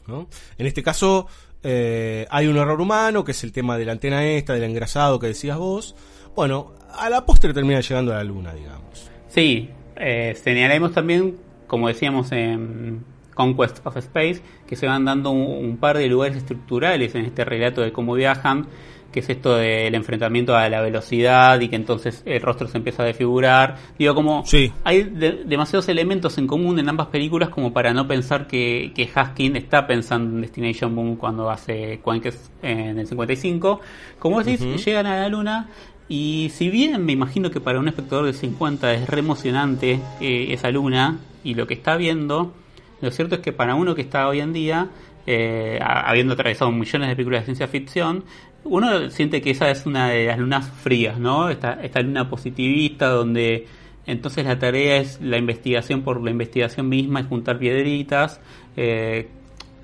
¿no? en este caso eh, hay un error humano que es el tema de la antena esta, del engrasado que decías vos. Bueno, a la postre termina llegando a la luna, digamos. Sí, eh, señalaremos también, como decíamos en Conquest of Space, que se van dando un, un, par de lugares estructurales en este relato de cómo viajan, que es esto del enfrentamiento a la velocidad y que entonces el rostro se empieza a desfigurar. Digo, como sí. hay de, demasiados elementos en común en ambas películas como para no pensar que, que Haskin está pensando en Destination Moon cuando hace Conquest en el 55. Como decís, uh -huh. llegan a la luna y si bien me imagino que para un espectador de 50 es re emocionante eh, esa luna y lo que está viendo, lo cierto es que para uno que está hoy en día, eh, habiendo atravesado millones de películas de ciencia ficción, uno siente que esa es una de las lunas frías, ¿no? Esta, esta luna positivista donde entonces la tarea es la investigación por la investigación misma, es juntar piedritas, eh,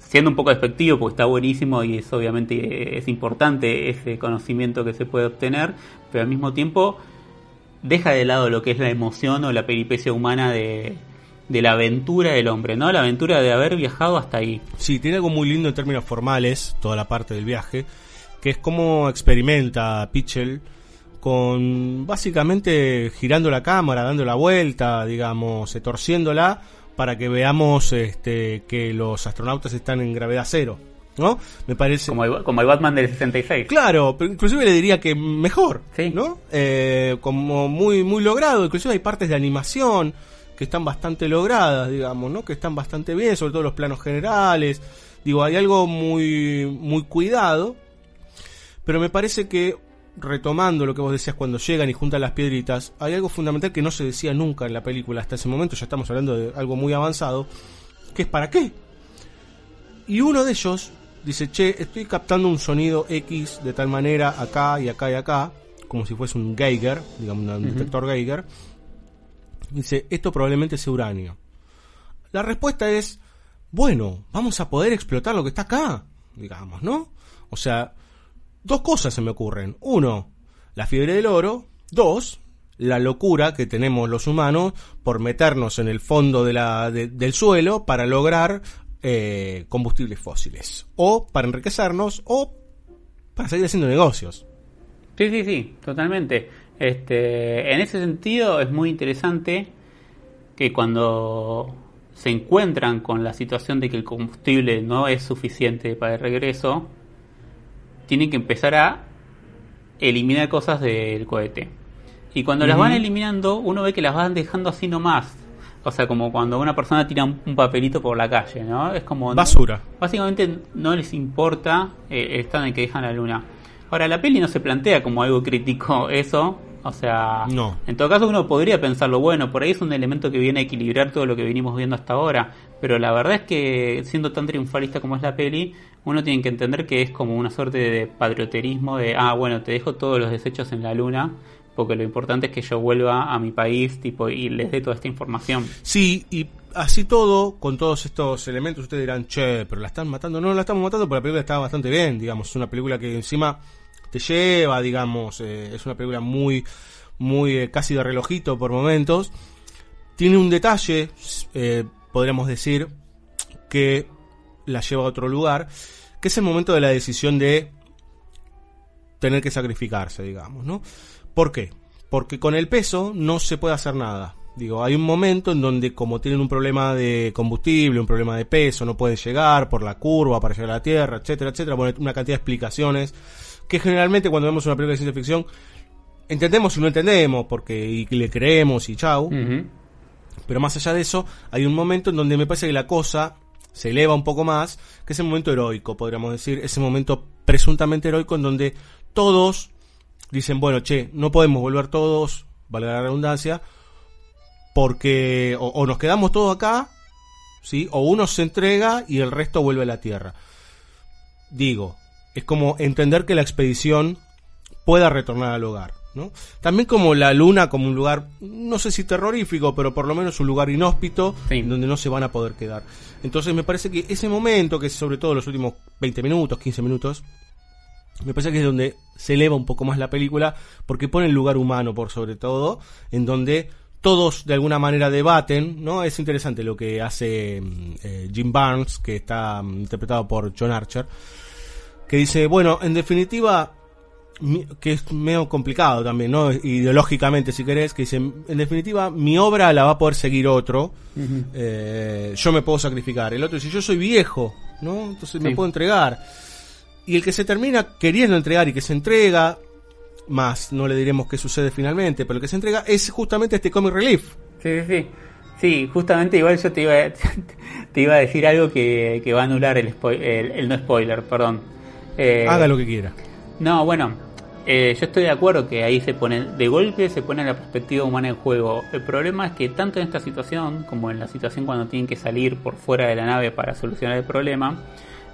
siendo un poco despectivo porque está buenísimo y es obviamente es importante ese conocimiento que se puede obtener, pero al mismo tiempo deja de lado lo que es la emoción o la peripecia humana de, de la aventura del hombre, ¿no? La aventura de haber viajado hasta ahí. Sí, tiene algo muy lindo en términos formales, toda la parte del viaje, que es cómo experimenta Pitchell con básicamente girando la cámara, dando la vuelta, digamos, eh, torciéndola para que veamos este, que los astronautas están en gravedad cero. ¿No? Me parece. Como el, como el Batman del 66. Claro, pero inclusive le diría que mejor. Sí. ¿No? Eh, como muy, muy logrado. Inclusive hay partes de animación que están bastante logradas, digamos, ¿no? Que están bastante bien, sobre todo los planos generales. Digo, hay algo muy, muy cuidado. Pero me parece que, retomando lo que vos decías cuando llegan y juntan las piedritas, hay algo fundamental que no se decía nunca en la película hasta ese momento, ya estamos hablando de algo muy avanzado, que es para qué. Y uno de ellos dice, che, estoy captando un sonido X de tal manera acá y acá y acá, como si fuese un Geiger, digamos, un uh -huh. detector Geiger. Dice, esto probablemente sea uranio. La respuesta es, bueno, vamos a poder explotar lo que está acá, digamos, ¿no? O sea, dos cosas se me ocurren. Uno, la fiebre del oro. Dos, la locura que tenemos los humanos por meternos en el fondo de la, de, del suelo para lograr eh, combustibles fósiles. O para enriquecernos o para seguir haciendo negocios. Sí, sí, sí, totalmente. Este, en ese sentido es muy interesante que cuando se encuentran con la situación de que el combustible no es suficiente para el regreso, tienen que empezar a eliminar cosas del cohete. Y cuando uh -huh. las van eliminando, uno ve que las van dejando así nomás. O sea, como cuando una persona tira un, un papelito por la calle, ¿no? Es como... Basura. No, básicamente no les importa eh, el estado en el que dejan la luna. Ahora, la peli no se plantea como algo crítico eso. O sea, no. en todo caso uno podría pensarlo, bueno, por ahí es un elemento que viene a equilibrar todo lo que venimos viendo hasta ahora. Pero la verdad es que siendo tan triunfalista como es la peli, uno tiene que entender que es como una suerte de patrioterismo de, ah, bueno, te dejo todos los desechos en la luna porque lo importante es que yo vuelva a mi país tipo y les dé toda esta información. Sí, y así todo, con todos estos elementos, ustedes dirán, che, pero la están matando. No, la estamos matando, pero la película está bastante bien, digamos. Es una película que encima te lleva, digamos. Eh, es una película muy, muy eh, casi de relojito por momentos. Tiene un detalle, eh, podríamos decir, que la lleva a otro lugar, que es el momento de la decisión de tener que sacrificarse, digamos, ¿no? ¿Por qué? Porque con el peso no se puede hacer nada. Digo, hay un momento en donde como tienen un problema de combustible, un problema de peso, no pueden llegar por la curva para llegar a la Tierra, etcétera, etcétera. Bueno, una cantidad de explicaciones que generalmente cuando vemos una película de ciencia ficción entendemos y no entendemos porque y le creemos y chau. Uh -huh. Pero más allá de eso, hay un momento en donde me parece que la cosa se eleva un poco más, que es el momento heroico, podríamos decir, ese momento presuntamente heroico en donde todos dicen, bueno, che, no podemos volver todos, valga la redundancia, porque o, o, nos quedamos todos acá, ¿sí? O uno se entrega y el resto vuelve a la Tierra. Digo, es como entender que la expedición pueda retornar al hogar, ¿no? También como la Luna como un lugar no sé si terrorífico, pero por lo menos un lugar inhóspito donde no se van a poder quedar. Entonces me parece que ese momento, que es sobre todo los últimos 20 minutos, 15 minutos, me parece que es donde se eleva un poco más la película, porque pone el lugar humano por sobre todo, en donde todos de alguna manera debaten, ¿no? Es interesante lo que hace mm, eh, Jim Barnes, que está mm, interpretado por John Archer, que dice, bueno, en definitiva, que es medio complicado también, ¿no? Ideológicamente, si querés, que dice, en definitiva, mi obra la va a poder seguir otro, eh, yo me puedo sacrificar. El otro dice, yo soy viejo, ¿no? Entonces me puedo entregar. Y el que se termina queriendo entregar y que se entrega, más no le diremos qué sucede finalmente, pero el que se entrega es justamente este comic relief. Sí, sí, sí. Sí, justamente igual yo te iba a, te iba a decir algo que, va a anular el, el, no spoiler, perdón. Eh, Haga lo que quiera. No, bueno, eh, yo estoy de acuerdo que ahí se pone, de golpe se pone la perspectiva humana en juego. El problema es que tanto en esta situación como en la situación cuando tienen que salir por fuera de la nave para solucionar el problema,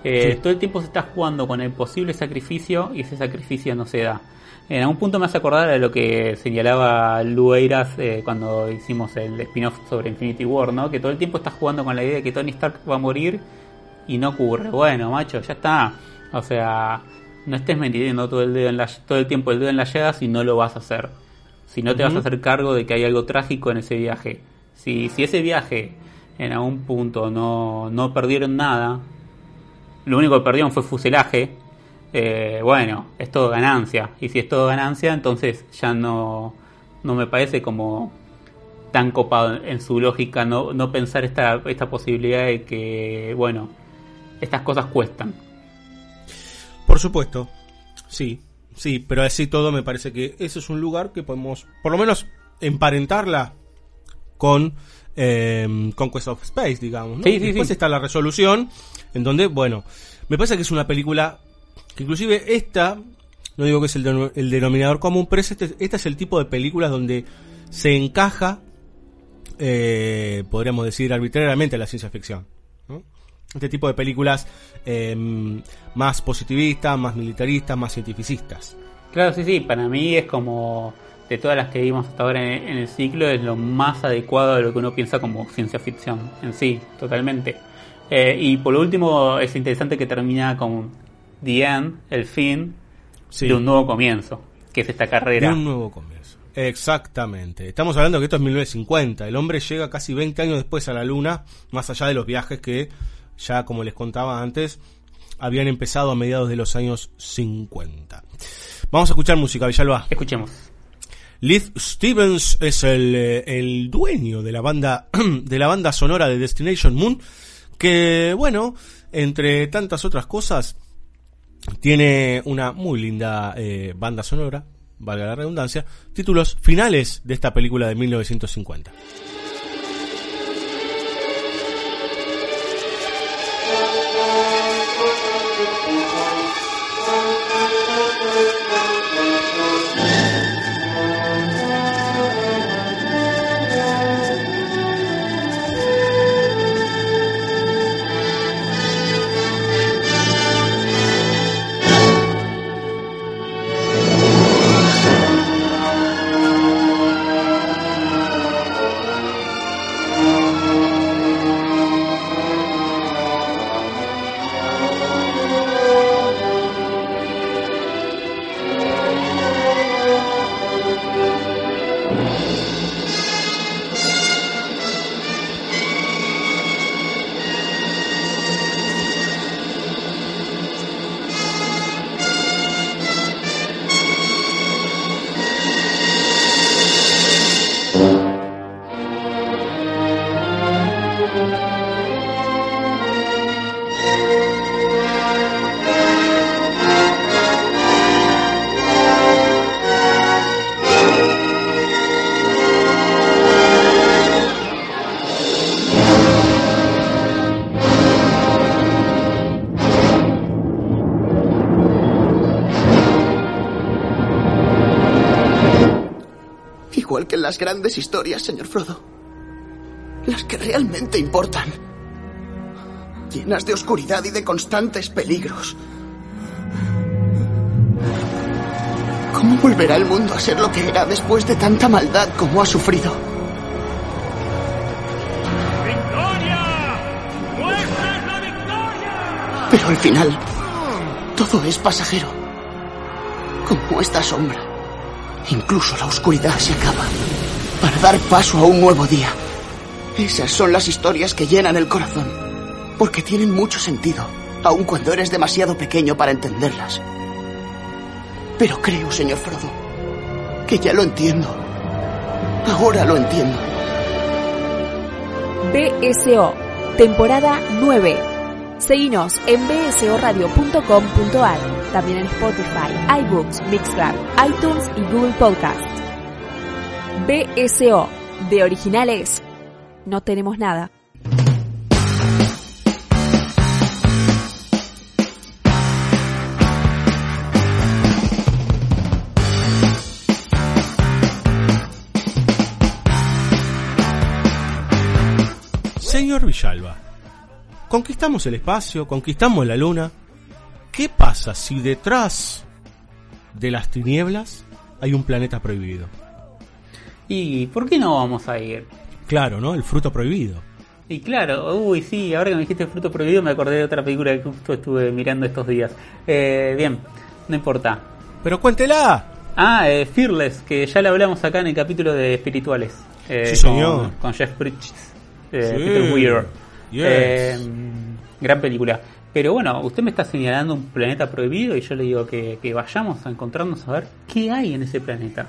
eh, todo el tiempo se está jugando con el posible sacrificio y ese sacrificio no se da. En algún punto me hace acordar a lo que señalaba Lou Eiras eh, cuando hicimos el spin-off sobre Infinity War, ¿no? Que todo el tiempo estás jugando con la idea de que Tony Stark va a morir y no ocurre. Bueno, macho, ya está. O sea, no estés metiendo todo el, dedo en la, todo el tiempo el dedo en la llaga si no lo vas a hacer. Si no te vas a hacer cargo de que hay algo trágico en ese viaje. Si, si ese viaje en algún punto no, no perdieron nada, lo único que perdieron fue fuselaje, eh, bueno, es todo ganancia. Y si es todo ganancia, entonces ya no, no me parece como tan copado en su lógica no, no pensar esta, esta posibilidad de que, bueno, estas cosas cuestan. Por supuesto, sí, sí, pero así todo me parece que ese es un lugar que podemos, por lo menos, emparentarla con eh, Conquest of Space, digamos. ¿no? Después está la resolución, en donde, bueno, me parece que es una película que inclusive esta, no digo que es el, el denominador común, pero este, este, es el tipo de películas donde se encaja, eh, podríamos decir arbitrariamente, la ciencia ficción. Este tipo de películas em, más positivistas, más militaristas, más cientificistas. Claro, sí, sí, para mí es como de todas las que vimos hasta ahora en, el ciclo, es lo más adecuado de lo que uno piensa como ciencia ficción en sí, totalmente. Eh, y por último, es interesante que termina con The End, el fin de un nuevo comienzo, que es esta carrera. De un nuevo comienzo. Exactamente. Estamos hablando que esto es 1950. El hombre llega casi 20 años después a la Luna, más allá de los viajes que ya, como les contaba antes, habían empezado a mediados de los años 50. Vamos a escuchar música, Villalba. Escuchemos. Liz Stevens es el, eh, el, dueño de la banda de la banda sonora de Destination Moon, que bueno, entre tantas otras cosas, tiene una muy linda eh, banda sonora, valga la redundancia, títulos finales de esta película de 1950. Grandes historias, señor Frodo. Las que realmente importan. Llenas de oscuridad y de constantes peligros. ¿Cómo Volverá el mundo a ser lo que era después de tanta maldad como ha sufrido. Pero al final, todo es pasajero. Como esta sombra. Incluso la oscuridad se acaba dar paso a un nuevo día. Esas son las historias que llenan el corazón, porque tienen mucho sentido, aun cuando eres demasiado pequeño para entenderlas. Pero creo, señor Frodo, que ya lo entiendo. Ahora lo entiendo. BSO, temporada 9. Seguinos en bsoradio.com.ar, también en Spotify, iBooks, Mixcloud, iTunes y Google Podcast. BSO, de originales, no tenemos nada. Señor Villalba, conquistamos el espacio, conquistamos la luna. ¿Qué pasa si detrás de las tinieblas hay un planeta prohibido? ¿Y por qué no vamos a ir? Claro, ¿no? El fruto prohibido. Y claro, uy, sí, ahora que me dijiste el fruto prohibido me acordé de otra película que justo estuve mirando estos días. Eh, bien, no importa. Pero cuéntela. Ah, eh, Fearless, que ya le hablamos acá en el capítulo de espirituales. Eh, Sí, señor. Con, con Jeff Bridges, eh, Sí. Peter Weir. Yes. Eh, gran película. Pero bueno, usted me está señalando un planeta prohibido y yo le digo que, que vayamos a encontrarnos a ver qué hay en ese planeta.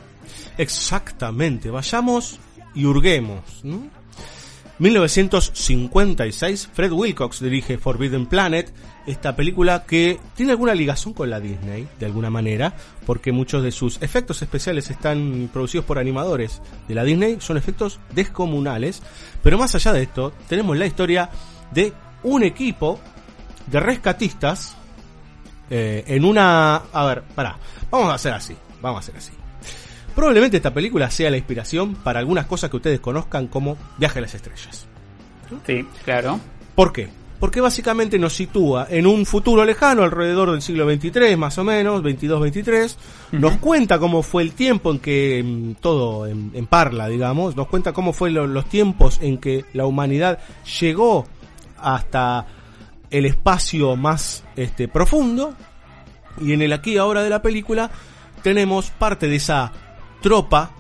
Exactamente, vayamos y hurguemos. ¿no? 1956, Fred Wilcox dirige Forbidden Planet, esta película que tiene alguna ligación con la Disney, de alguna manera, porque muchos de sus efectos especiales están producidos por animadores de la Disney, son efectos descomunales, pero más allá de esto, tenemos la historia de un equipo de rescatistas eh, en una... A ver, pará, vamos a hacer así, vamos a hacer así. Probablemente esta película sea la inspiración para algunas cosas que ustedes conozcan como Viaje a las Estrellas. Sí, claro. ¿Por qué? Porque básicamente nos sitúa en un futuro lejano, alrededor del siglo XXIII, más o menos, 22-23. Nos cuenta cómo fue el tiempo en que mm, todo en, en parla, digamos. Nos cuenta cómo fue lo- los tiempos en que la humanidad llegó hasta el espacio más este, profundo. Y en el aquí y ahora de la película tenemos parte de esa tropa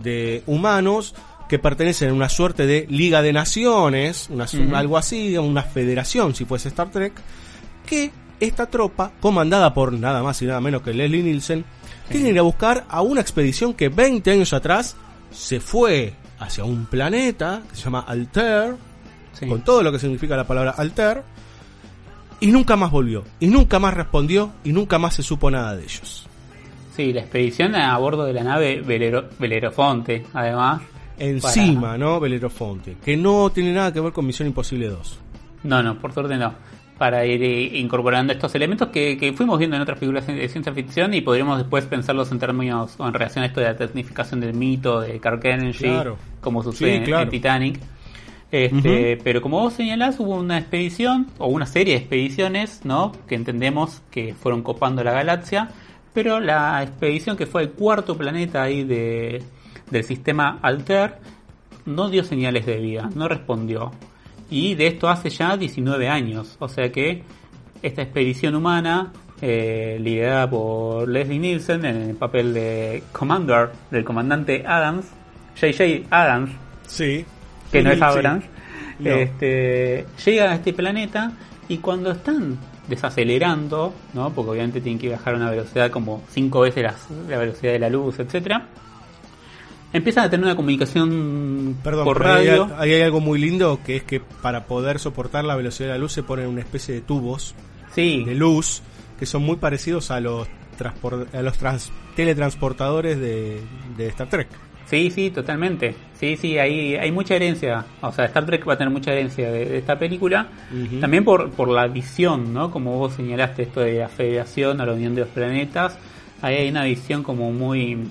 de humanos que pertenecen a una suerte de Liga de Naciones, una, algo así, una federación si fuese Star Trek, que esta tropa, comandada por nada más y nada menos que Leslie Nielsen, tiene que ir a buscar a una expedición que 20 años atrás se fue hacia un planeta que se llama Alter, con todo lo que significa la palabra Alter, y nunca más volvió, y nunca más respondió, y nunca más se supo nada de ellos. Sí, la expedición a bordo de la nave Velero- Belerofonte, además. Encima, ¿no? Belerofonte, que no tiene nada que ver con Misión Imposible 2. No, no, por suerte no. Para ir eh, incorporando estos elementos que, que fuimos viendo en otras películas de ciencia ficción y podríamos después pensarlos en términos o en relación a esto de la tecnificación del mito de Kirk Energy, Claro. como sucede Sí, en- claro. en Titanic. Este, Ujú. Pero como vos señalás, hubo una expedición o una serie de expediciones, ¿no? Que entendemos que fueron copando la galaxia, pero la expedición que fue el cuarto planeta ahí de, del sistema Alter no dio señales de vida, no respondió. Y de esto hace ya 19 años. O sea que esta expedición humana, eh, liderada por Leslie Nielsen en el papel de Commander, del comandante Adams, JJ Adams, Sí. que no es Sí. Abrams, No. este, llega a este planeta y cuando están desacelerando, ¿no? porque obviamente tienen que bajar a una velocidad como 5 veces la velocidad de la luz, etcétera Empiezan a tener una comunicación Perdón, por pero ahí hay, radio. ahí hay algo muy lindo que es que para poder soportar la velocidad de la luz se ponen una especie de tubos Sí. de luz que son muy parecidos a los a los trans- teletransportadores de, de Star Trek. Sí, sí, totalmente. Sí, sí, hay, hay mucha herencia. O sea, Star Trek va a tener mucha herencia de, de esta película. También por, por la visión, ¿no? Como vos señalaste esto de la federación a la unión de los planetas. Ahí hay una visión como muy...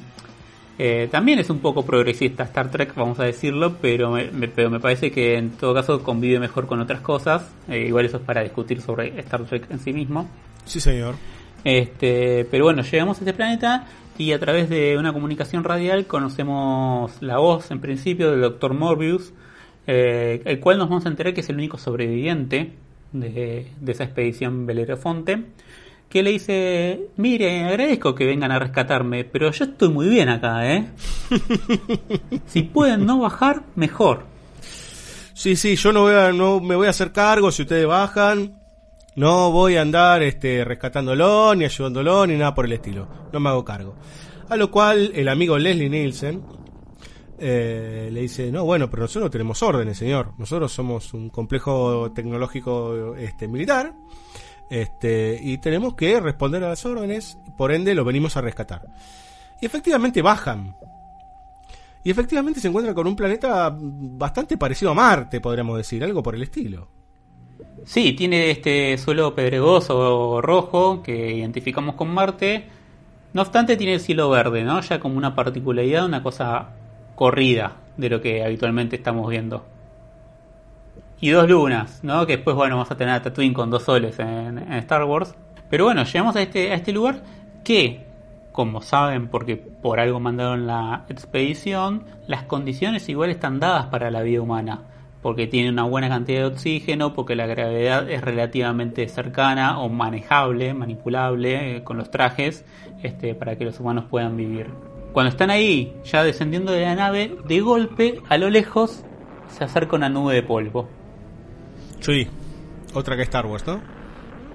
eh, también es un poco progresista Star Trek, vamos a decirlo, pero me, me- pero me parece que en todo caso convive mejor con otras cosas. Eh, igual eso es para discutir sobre Star Trek en sí mismo. Sí, señor. Este, pero bueno, llegamos a este planeta y a través de una comunicación radial conocemos la voz en principio del Dr. Morbius, eh, el cual nos vamos a enterar que es el único sobreviviente de, de esa expedición Belerofonte, que le dice, mire, agradezco que vengan a rescatarme, pero yo estoy muy bien acá, ¿eh? si pueden no bajar, mejor. Sí, sí, yo no, voy a, no me voy a hacer cargo si ustedes bajan. No voy a andar este, rescatándolo, ni ayudándolo, ni nada por el estilo. No me hago cargo. A lo cual el amigo Leslie Nielsen eh, le dice, no, bueno, pero nosotros no tenemos órdenes, señor. Nosotros somos un complejo tecnológico este, militar este, y tenemos que responder a las órdenes, por ende lo venimos a rescatar. Y efectivamente bajan. Y efectivamente se encuentran con un planeta bastante parecido a Marte, podríamos decir, algo por el estilo. Sí, tiene este suelo pedregoso rojo que identificamos con Marte. No obstante, tiene el cielo verde, ¿no? Ya como una particularidad, una cosa corrida de lo que habitualmente estamos viendo. Y dos lunas, ¿no? Que después, bueno, vamos a tener a Tatooine con dos soles en, Star Wars. Pero bueno, llegamos a este, a este lugar que, como saben, porque por algo mandaron la expedición, las condiciones igual están dadas para la vida humana porque tiene una buena cantidad de oxígeno, porque la gravedad es relativamente cercana o manejable, manipulable eh, con los trajes, este, para que los humanos puedan vivir. Cuando están ahí, ya descendiendo de la nave, de golpe, a lo lejos, se acerca una nube de polvo. Sí, otra que Star Wars, ¿no?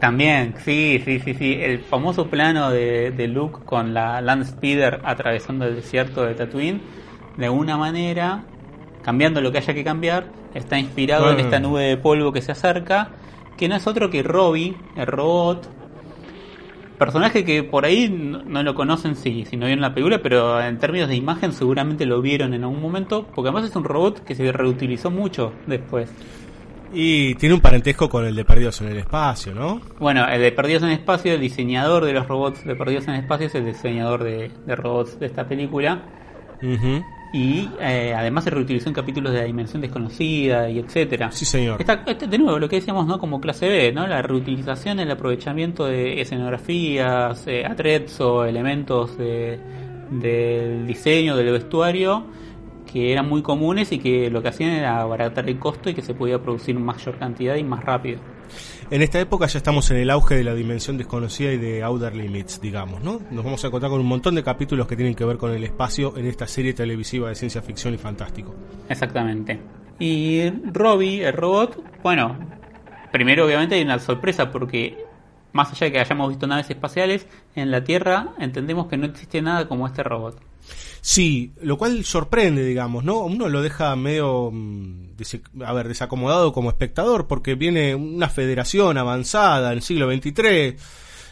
También, sí, sí, sí, sí. El famoso plano de, de Luke con la Land Speeder atravesando el desierto de Tatooine, de alguna manera cambiando lo que haya que cambiar, está inspirado en esta nube de polvo que se acerca, que no es otro que Robbie, el robot. Personaje que por ahí no, lo conocen si, si no vieron la película, pero en términos de imagen seguramente lo vieron en algún momento, porque además es un robot que se reutilizó mucho después. Y tiene un parentesco con el de Perdidos en el Espacio, ¿no? Bueno, el de Perdidos en el Espacio, el diseñador de los robots de Perdidos en el Espacio es el diseñador de, robots de esta película. Y eh, además se reutilizó en capítulos de la dimensión desconocida y etcétera. Sí, señor. este, de nuevo, lo que decíamos, ¿no? Como clase B, ¿no? La reutilización, el aprovechamiento de escenografías, eh, atrezzo, elementos de, del diseño, del vestuario, que eran muy comunes y que lo que hacían era abaratar el costo y que se podía producir mayor cantidad y más rápido. En esta época ya estamos en el auge de la dimensión desconocida y de Outer Limits, digamos, ¿no? Nos vamos a encontrar con un montón de capítulos que tienen que ver con el espacio en esta serie televisiva de ciencia ficción y fantástico. Exactamente. Y Robbie, el robot, bueno, primero obviamente hay una sorpresa porque más allá de que hayamos visto naves espaciales, en la Tierra entendemos que no existe nada como este robot. Sí, lo cual sorprende, digamos, ¿no? Uno lo deja medio, mm, a ver, desacomodado como espectador, porque viene una federación avanzada en el siglo XXIII,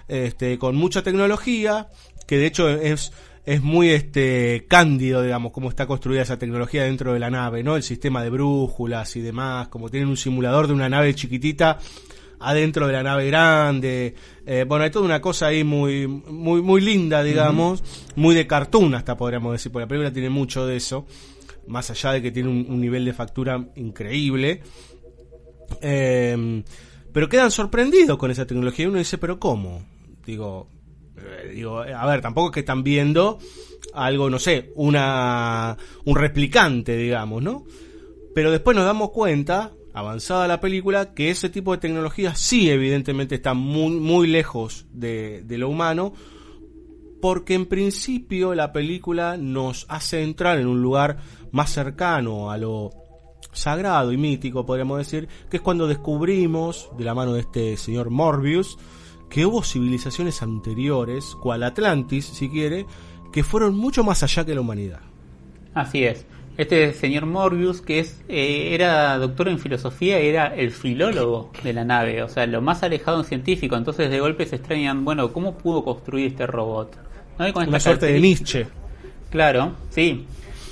este, con mucha tecnología, que de hecho es, es muy este cándido, digamos, cómo está construida esa tecnología dentro de la nave, ¿no? El sistema de brújulas y demás, como tienen un simulador de una nave chiquitita adentro de la nave grande. Eh, bueno, hay toda una cosa ahí muy, muy, muy linda, digamos, muy de cartoon hasta podríamos decir, porque la película tiene mucho de eso, más allá de que tiene un, nivel de factura increíble. Em, pero quedan sorprendidos con esa tecnología y uno dice, pero ¿cómo? Digo, eh, digo, a ver, tampoco es que están viendo algo, no sé, una, un replicante, digamos, ¿no? Pero después nos damos cuenta avanzada la película, que ese tipo de tecnología sí evidentemente está muy, muy lejos de, lo humano, porque en principio la película nos hace entrar en un lugar más cercano a lo sagrado y mítico, podríamos decir, que es cuando descubrimos, de la mano de este señor Morbius, que hubo civilizaciones anteriores, cual Atlantis, si quiere, que fueron mucho más allá que la humanidad. Así es. Este señor Morbius, que es eh, era doctor en filosofía, era el filólogo de la nave, o sea, lo más alejado en científico. Entonces, de golpe se extrañan, bueno, ¿cómo pudo construir este robot? ¿No? Con Una suerte de Nietzsche. Claro, sí.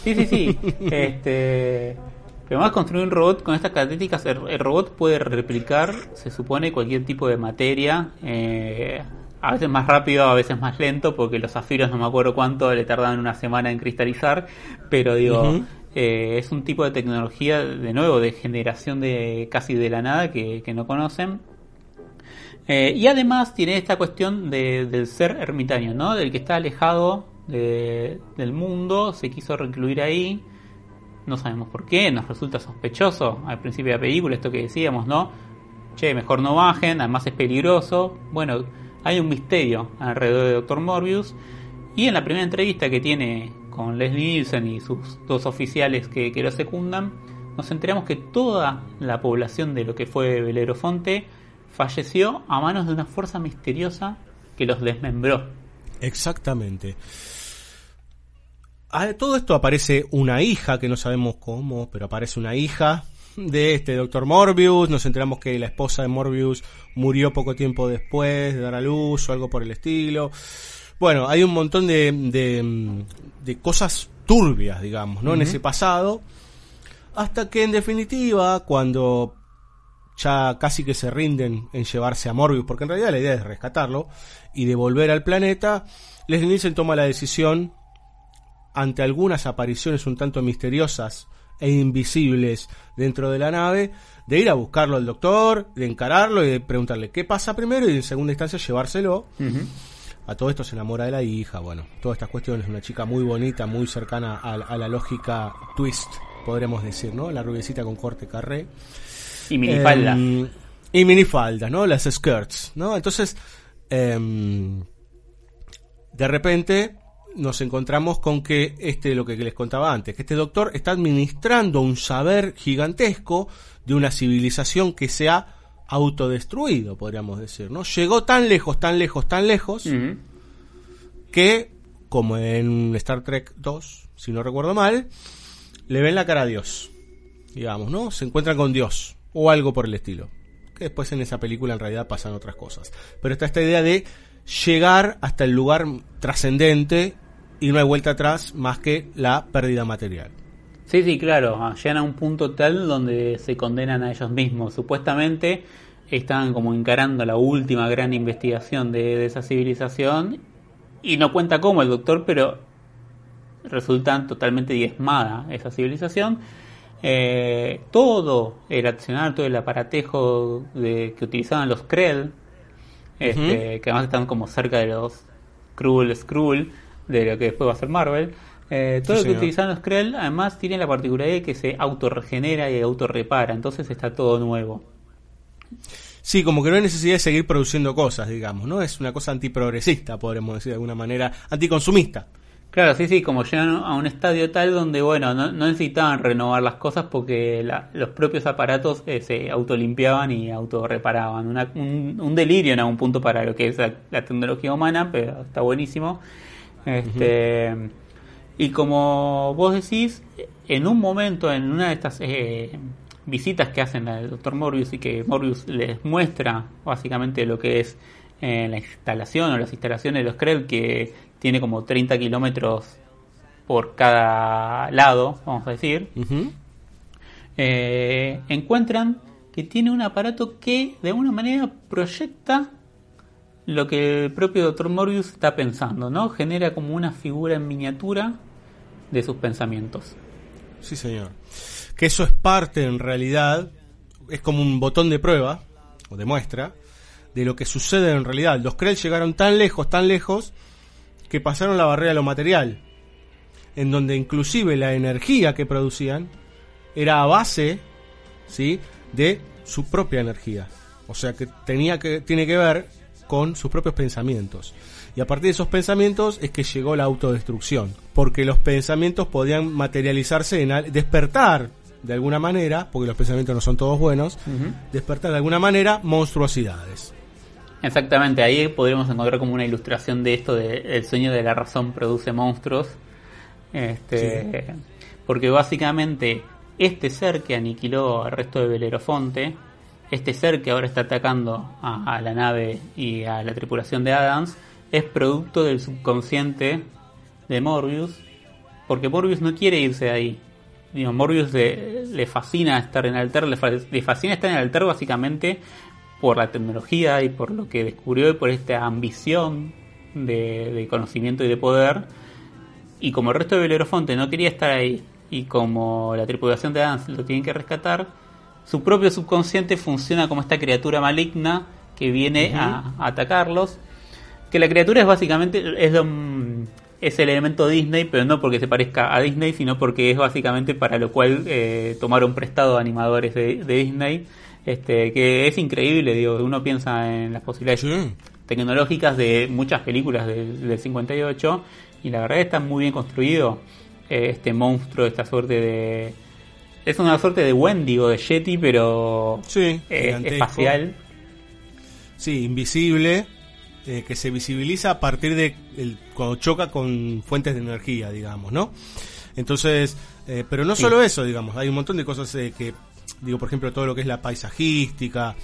Sí, sí, sí. este. Pero más construir un robot con estas características, el, robot puede replicar, se supone, cualquier tipo de materia. Eh, a veces más rápido, a veces más lento, porque los zafiros no me acuerdo cuánto le tardan una semana en cristalizar, pero digo, eh, es un tipo de tecnología, de nuevo, de generación de casi de la nada que, no conocen. Eh, y además tiene esta cuestión de, del ser ermitaño, ¿no? Del que está alejado de- del mundo, se quiso recluir ahí. No sabemos por qué, nos resulta sospechoso al principio de la película, esto que decíamos, ¿no? Che, mejor no bajen, además es peligroso. Bueno, hay un misterio alrededor de Dr. Morbius. Y en la primera entrevista que tiene con Leslie Nielsen y sus dos oficiales que, lo secundan, nos enteramos que toda la población de lo que fue Belerofonte falleció a manos de una fuerza misteriosa que los desmembró. Exactamente. A todo esto aparece una hija, que no sabemos cómo, pero aparece una hija de este doctor Morbius. Nos enteramos que la esposa de Morbius murió poco tiempo después de dar a luz o algo por el estilo. Bueno, hay un montón de, de, de cosas turbias, digamos, ¿no? En ese pasado. Hasta que en definitiva, cuando ya casi que se rinden en llevarse a Morbius, porque en realidad la idea es rescatarlo y devolver al planeta, Leslie Nielsen toma la decisión, ante algunas apariciones un tanto misteriosas e invisibles dentro de la nave, de ir a buscarlo al doctor, de encararlo y de preguntarle qué pasa primero y en segunda instancia llevárselo. A todo esto se enamora de la hija, bueno, todas estas cuestiones, una chica muy bonita, muy cercana a, a la lógica twist, podríamos decir, ¿no? La rubiecita con corte carré. Y minifalda. Em, y minifaldas, ¿no? Las skirts, ¿no? Entonces, em, de repente nos encontramos con que este, lo que les contaba antes, que este doctor está administrando un saber gigantesco de una civilización que se ha autodestruido, podríamos decir, ¿no? Llegó tan lejos, tan lejos, tan lejos, que, como en Star Trek 2, si no recuerdo mal, le ven la cara a Dios, digamos, ¿no? Se encuentran con Dios, o algo por el estilo. Que después en esa película en realidad pasan otras cosas. Pero está esta idea de llegar hasta el lugar trascendente y no hay vuelta atrás más que la pérdida material. Sí, sí, claro, ah, llegan a un punto tal donde se condenan a ellos mismos. Supuestamente están como encarando la última gran investigación de, de esa civilización y no cuenta cómo el doctor, pero resultan totalmente diezmada esa civilización. Eh, todo el accionar, todo el aparatejo de, que utilizaban los Krell, este, que además están como cerca de los Skrull, Skrull, de lo que después va a ser Marvel. Eh, todo Sí, lo que señor. utilizaban los Krell además tiene la particularidad de que se autorregenera y autorrepara, entonces está todo nuevo. Sí, como que no hay necesidad de seguir produciendo cosas, digamos, ¿no? Es una cosa antiprogresista, podríamos decir de alguna manera, anticonsumista. Claro, sí, sí, como llegan a un estadio tal donde, bueno, no, no necesitaban renovar las cosas porque la- los propios aparatos eh, se autolimpiaban y autorreparaban. Una- un, un delirio en algún punto para lo que es la, la tecnología humana, pero está buenísimo. Este, Y como vos decís, en un momento, en una de estas eh, visitas que hacen al doctor Morbius y que Morbius les muestra básicamente lo que es eh, la instalación o las instalaciones de los Krell, que tiene como 30 kilómetros por cada lado, vamos a decir, eh, encuentran que tiene un aparato que de alguna manera proyecta lo que el propio Dr. Morbius está pensando, ¿no? Genera como una figura en miniatura de sus pensamientos. Sí, señor. Que eso es parte, en realidad, es como un botón de prueba, o de muestra, de lo que sucede en realidad. Los Krell llegaron tan lejos, tan lejos, que pasaron la barrera de lo material, en donde inclusive la energía que producían era a base, ¿sí?, de su propia energía. O sea que tenía que tiene que ver con sus propios pensamientos. Y a partir de esos pensamientos es que llegó la autodestrucción, porque los pensamientos podían materializarse en al- despertar de alguna manera, porque los pensamientos no son todos buenos, despertar de alguna manera monstruosidades. Exactamente, ahí podríamos encontrar como una ilustración de esto de el sueño de la razón produce monstruos. Este, Porque básicamente este ser que aniquiló al resto de Belerofonte, este ser que ahora está atacando a, la nave y a la tripulación de Adams, es producto del subconsciente de Morbius, porque Morbius no quiere irse de ahí. Digo, Morbius le, le fascina estar en Alter, le, le fascina estar en Alter básicamente por la tecnología y por lo que descubrió y por esta ambición de, de conocimiento y de poder. Y como el resto de Belerofonte no quería estar ahí y como la tripulación de Adams lo tienen que rescatar, su propio subconsciente funciona como esta criatura maligna que viene a, a atacarlos. Que la criatura es básicamente es, el elemento Disney, pero no porque se parezca a Disney, sino porque es básicamente para lo cual eh, tomaron prestado animadores de, de, Disney, este, que es increíble, digo, uno piensa en las posibilidades tecnológicas de muchas películas del, del 58 y la verdad está muy bien construido eh, este monstruo, esta suerte de... Es una suerte de Wendigo, de Yeti, pero sí, eh, espacial. Sí, invisible, eh, que se visibiliza a partir de el, cuando choca con fuentes de energía, digamos, ¿no? Entonces, eh, pero no solo eso, digamos, hay un montón de cosas eh, que, digo, por ejemplo, todo lo que es la paisajística,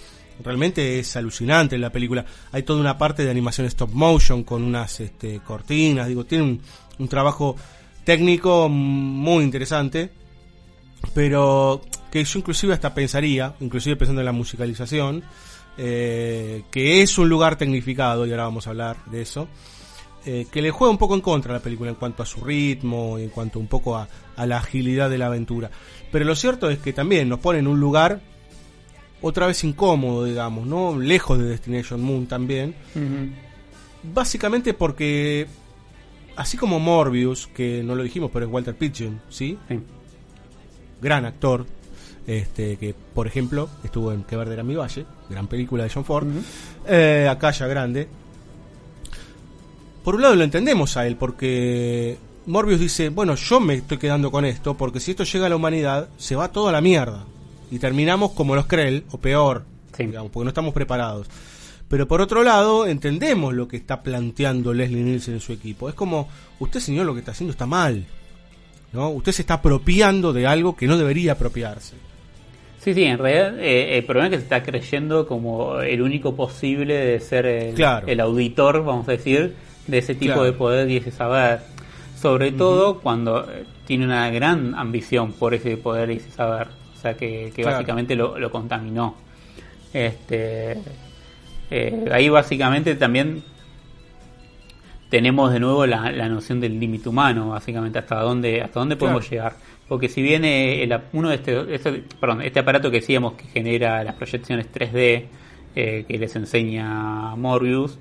realmente es alucinante la película. Hay toda una parte de animación stop motion con unas este, cortinas, digo, tiene un, un trabajo técnico muy interesante, pero que yo inclusive hasta pensaría, inclusive pensando en la musicalización, eh, que es un lugar tecnificado, y ahora vamos a hablar de eso, eh, que le juega un poco en contra a la película en cuanto a su ritmo y en cuanto un poco a, a, la agilidad de la aventura. Pero lo cierto es que también nos pone en un lugar otra vez incómodo, digamos, ¿no? Lejos de Destination Moon también. Uh -huh. Básicamente porque, así como Morbius, que no lo dijimos, pero es Walter Pidgeon, ¿sí? sí. Gran actor, este, que por ejemplo estuvo en Que Verde era mi valle, gran película de John Ford, uh -huh. eh, acá ya grande. Por un lado lo entendemos a él, porque Morbius dice, bueno, yo me estoy quedando con esto, porque si esto llega a la humanidad, se va toda la mierda. Y terminamos como los Krell, o peor, sí. digamos, porque no estamos preparados. Pero por otro lado, entendemos lo que está planteando Leslie Nielsen en su equipo. Es como, usted señor lo que está haciendo está mal. ¿No? Usted se está apropiando de algo que no debería apropiarse. Sí, sí, en realidad eh, el problema es que se está creyendo como el único posible de ser el, claro. el auditor, vamos a decir, de ese tipo claro. de poder y ese saber. Sobre todo uh -huh. cuando tiene una gran ambición por ese poder y ese saber. O sea, que, que claro. básicamente lo, lo, contaminó. Este, eh, ahí básicamente también tenemos de nuevo la, la noción del límite humano, básicamente hasta dónde hasta dónde podemos llegar. Porque si bien el, uno de este, este, perdón, este aparato que decíamos que genera las proyecciones 3D eh, que les enseña Morbius,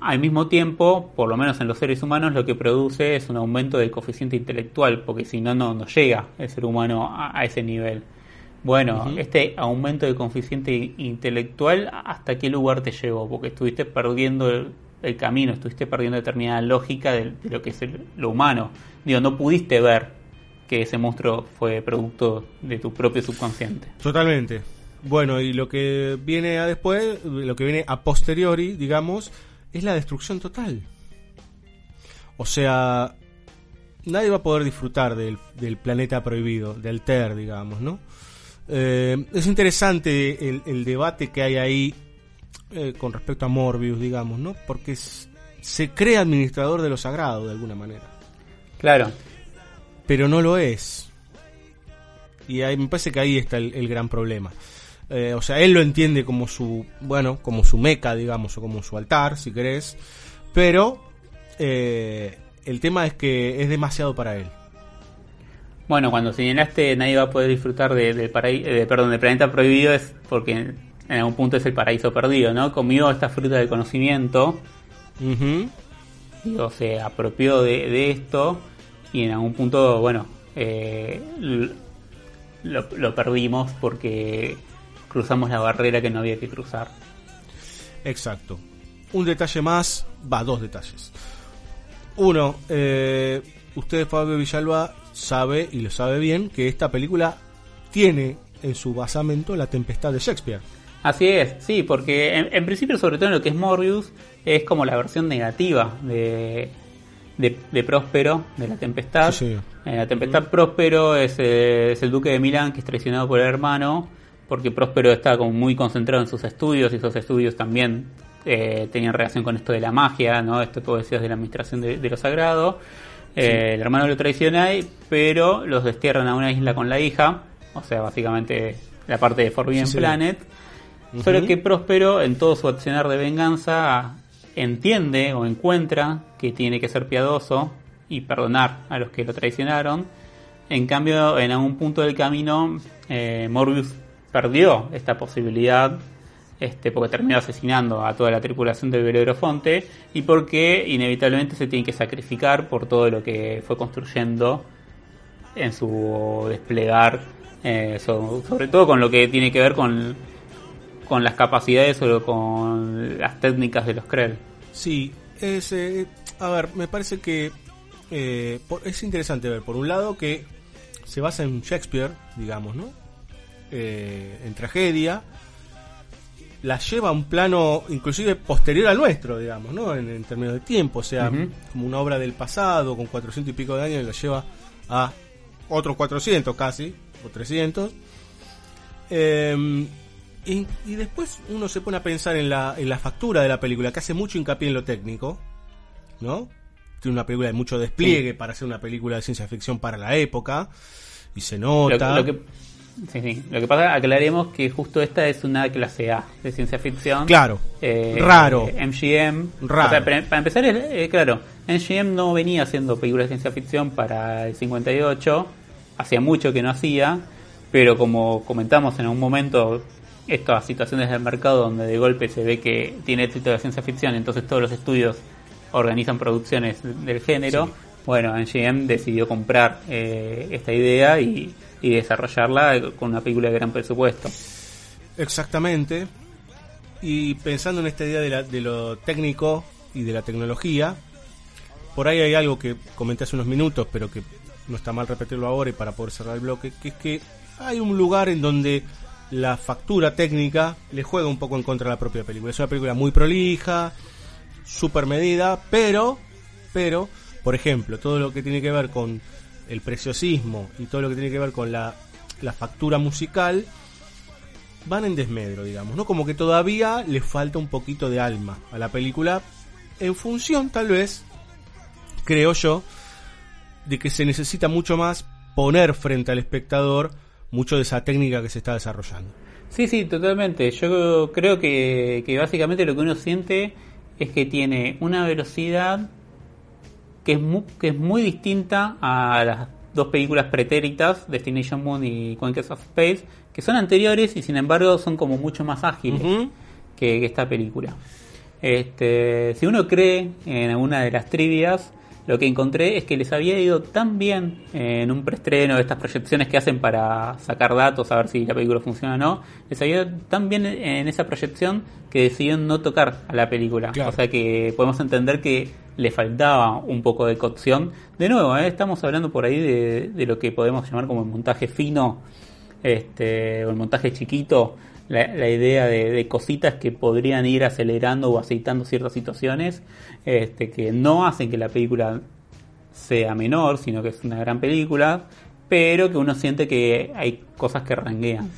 al mismo tiempo, por lo menos en los seres humanos, lo que produce es un aumento del coeficiente intelectual, porque si no, no, no llega el ser humano a, a ese nivel. Bueno, uh -huh. este aumento del coeficiente intelectual, ¿hasta qué lugar te llevó? Porque estuviste perdiendo el, el camino, estuviste perdiendo determinada lógica de, de lo que es el, lo humano. Digo, no pudiste ver que ese monstruo fue producto de tu propio subconsciente. Totalmente. Bueno, y lo que viene a después, lo que viene a posteriori, digamos, es la destrucción total. O sea, nadie va a poder disfrutar del, planeta prohibido, del TER, digamos, ¿no? Eh, es interesante el, el, debate que hay ahí eh, con respecto a Morbius, digamos, ¿no? Porque es, se cree administrador de lo sagrado, de alguna manera. Claro. Pero no lo es. Y ahí, me parece que ahí está el, el gran problema. Eh, o sea, él lo entiende como su, bueno, como su meca, digamos, o como su altar, si querés. Pero eh, el tema es que es demasiado para él. Bueno, cuando señalaste nadie va a poder disfrutar de, de, de, perdón, del planeta prohibido es porque en algún punto es el paraíso perdido, ¿no? Comió esta fruta del conocimiento. Uh -huh. Digo, se apropió de, de, esto y en algún punto, bueno, eh, lo, lo perdimos porque cruzamos la barrera que no había que cruzar. Exacto. Un detalle más, va, dos detalles. Uno, eh, usted, Fabio Villalba, sabe, y lo sabe bien, que esta película tiene en su basamento la tempestad de Shakespeare. Así es, sí, porque en, en principio, sobre todo en lo que es Morbius, es como la versión negativa de, de, de Próspero, de la tempestad. Sí, En la tempestad. Próspero es, eh, es el duque de Milán que es traicionado por el hermano porque Próspero está como muy concentrado en sus estudios y esos estudios también eh, tenían relación con esto de la magia, ¿no? Esto que vos decías de la administración de, de lo sagrado. Eh, sí. El hermano lo traiciona, pero los destierran a una isla con la hija, o sea, básicamente la parte de Forbidden Planet. Uh -huh. Solo que Próspero, en todo su accionar de venganza, entiende o encuentra que tiene que ser piadoso y perdonar a los que lo traicionaron. En cambio, en algún punto del camino, eh, Morbius perdió esta posibilidad este, porque terminó asesinando a toda la tripulación del Belerofonte y porque inevitablemente se tiene que sacrificar por todo lo que fue construyendo en su desplegar, eh, so- sobre todo con lo que tiene que ver con, con las capacidades o con las técnicas de los Krell. Sí, es, eh, a ver, me parece que eh, por- es interesante ver, por un lado, que se basa en Shakespeare, digamos, ¿no? Eh, en tragedia, la lleva a un plano inclusive posterior al nuestro, digamos, ¿no? En, en términos de tiempo, o sea, como una obra del pasado con 400 y pico de años, la lleva a otros 400 casi, o 300. Eh, y, y después uno se pone a pensar en la, en la factura de la película, que hace mucho hincapié en lo técnico, ¿no? Tiene una película de mucho despliegue para hacer una película de ciencia ficción para la época, y se Lo, nota. lo que, sí, sí. Lo que pasa, aclaremos que justo esta es una clase A de ciencia ficción. Claro. Eh, Raro. eh, MGM. Raro. O sea, para, para empezar, eh, claro, MGM no venía haciendo películas de ciencia ficción para el 58. Hacía mucho que no hacía. Pero como comentamos en un momento, estas situaciones del mercado donde de golpe se ve que tiene éxito la ciencia ficción, entonces todos los estudios organizan producciones del género. Sí. Bueno, MGM decidió comprar eh, esta idea y, y desarrollarla con una película de gran presupuesto. Exactamente. Y pensando en esta idea de, la- de lo técnico y de la tecnología, por ahí hay algo que comenté hace unos minutos, pero que no está mal repetirlo ahora y para poder cerrar el bloque, que es que hay un lugar en donde la factura técnica le juega un poco en contra de la propia película. Es una película muy prolija, super medida, pero, pero, por ejemplo, todo lo que tiene que ver con el preciosismo y todo lo que tiene que ver con la, la factura musical, van en desmedro, digamos, ¿no? Como que todavía le falta un poquito de alma a la película, en función, tal vez, creo yo, de que se necesita mucho más poner frente al espectador mucho de esa técnica que se está desarrollando. Sí, sí, totalmente. Yo creo que, que básicamente lo que uno siente es que tiene una velocidad que es, mu- que es muy distinta a las dos películas pretéritas, Destination Moon y Conquest of Space, que son anteriores y sin embargo son como mucho más ágiles que, que esta película. Este, si uno cree en alguna de las trivias, lo que encontré es que les había ido tan bien en un preestreno de estas proyecciones que hacen para sacar datos, a ver si la película funciona o no, les había ido tan bien en esa proyección que decidieron no tocar a la película. Claro. O sea que podemos entender que le faltaba un poco de cocción. De nuevo, ¿eh? estamos hablando por ahí de, de lo que podemos llamar como el montaje fino este, o el montaje chiquito, la, la idea de, cositas que podrían ir acelerando o aceitando ciertas situaciones, este, que no hacen que la película sea menor, sino que es una gran película, pero que uno siente que hay cosas que ranguean.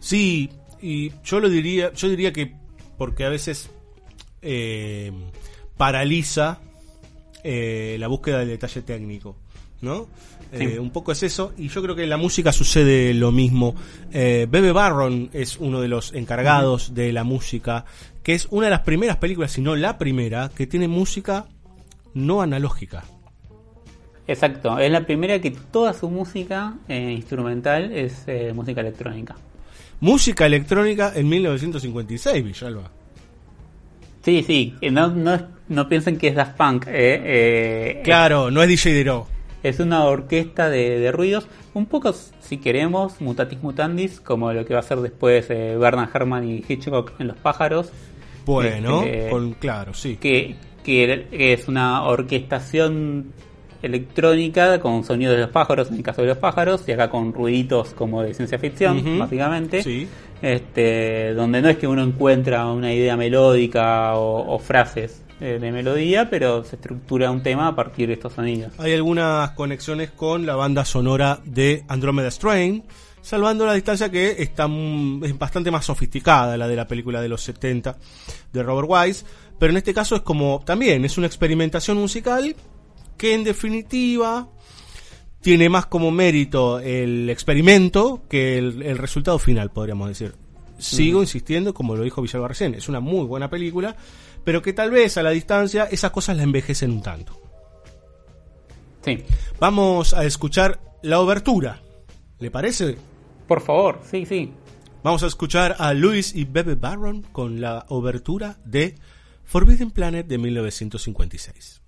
Sí, y yo lo diría, yo diría que porque a veces eh, paraliza eh, la búsqueda del detalle técnico, ¿no? Eh, Sí. un poco es eso, y yo creo que en la música sucede lo mismo. Eh, Bebe Barron es uno de los encargados de la música, que es una de las primeras películas, si no la primera, que tiene música no analógica. Exacto, es la primera que toda su música eh, instrumental es eh, música electrónica. Música electrónica en 1956, Villalba. Sí, sí, no, no, es- no piensen que es Daft Punk. eh, eh, Claro, no es DJ Dero. Es una orquesta de, de ruidos, un poco, si queremos, mutatis mutandis, como lo que va a hacer después eh, Bernard Herrmann y Hitchcock en Los pájaros. Bueno, Este, con, claro, sí. que, que es una orquestación electrónica con sonidos de los pájaros, en el caso de los pájaros, y acá con ruiditos como de ciencia ficción, básicamente. Sí. Este, donde no es que uno encuentra una idea melódica o, o frases eh, de melodía, pero se estructura un tema a partir de estos sonidos. Hay algunas conexiones con la banda sonora de Andromeda Strain, salvando la distancia que está es bastante más sofisticada la de la película de los 70 de Robert Wise, pero en este caso es como también es una experimentación musical que en definitiva tiene más como mérito el experimento que el, el resultado final, podríamos decir. Sigo insistiendo, como lo dijo Villalba recién, es una muy buena película, pero que tal vez a la distancia esas cosas la envejecen un tanto. Sí. Vamos a escuchar la obertura. ¿Le parece? Por favor, sí, sí. Vamos a escuchar a Louis y Bebe Barron con la obertura de Forbidden Planet de 1956.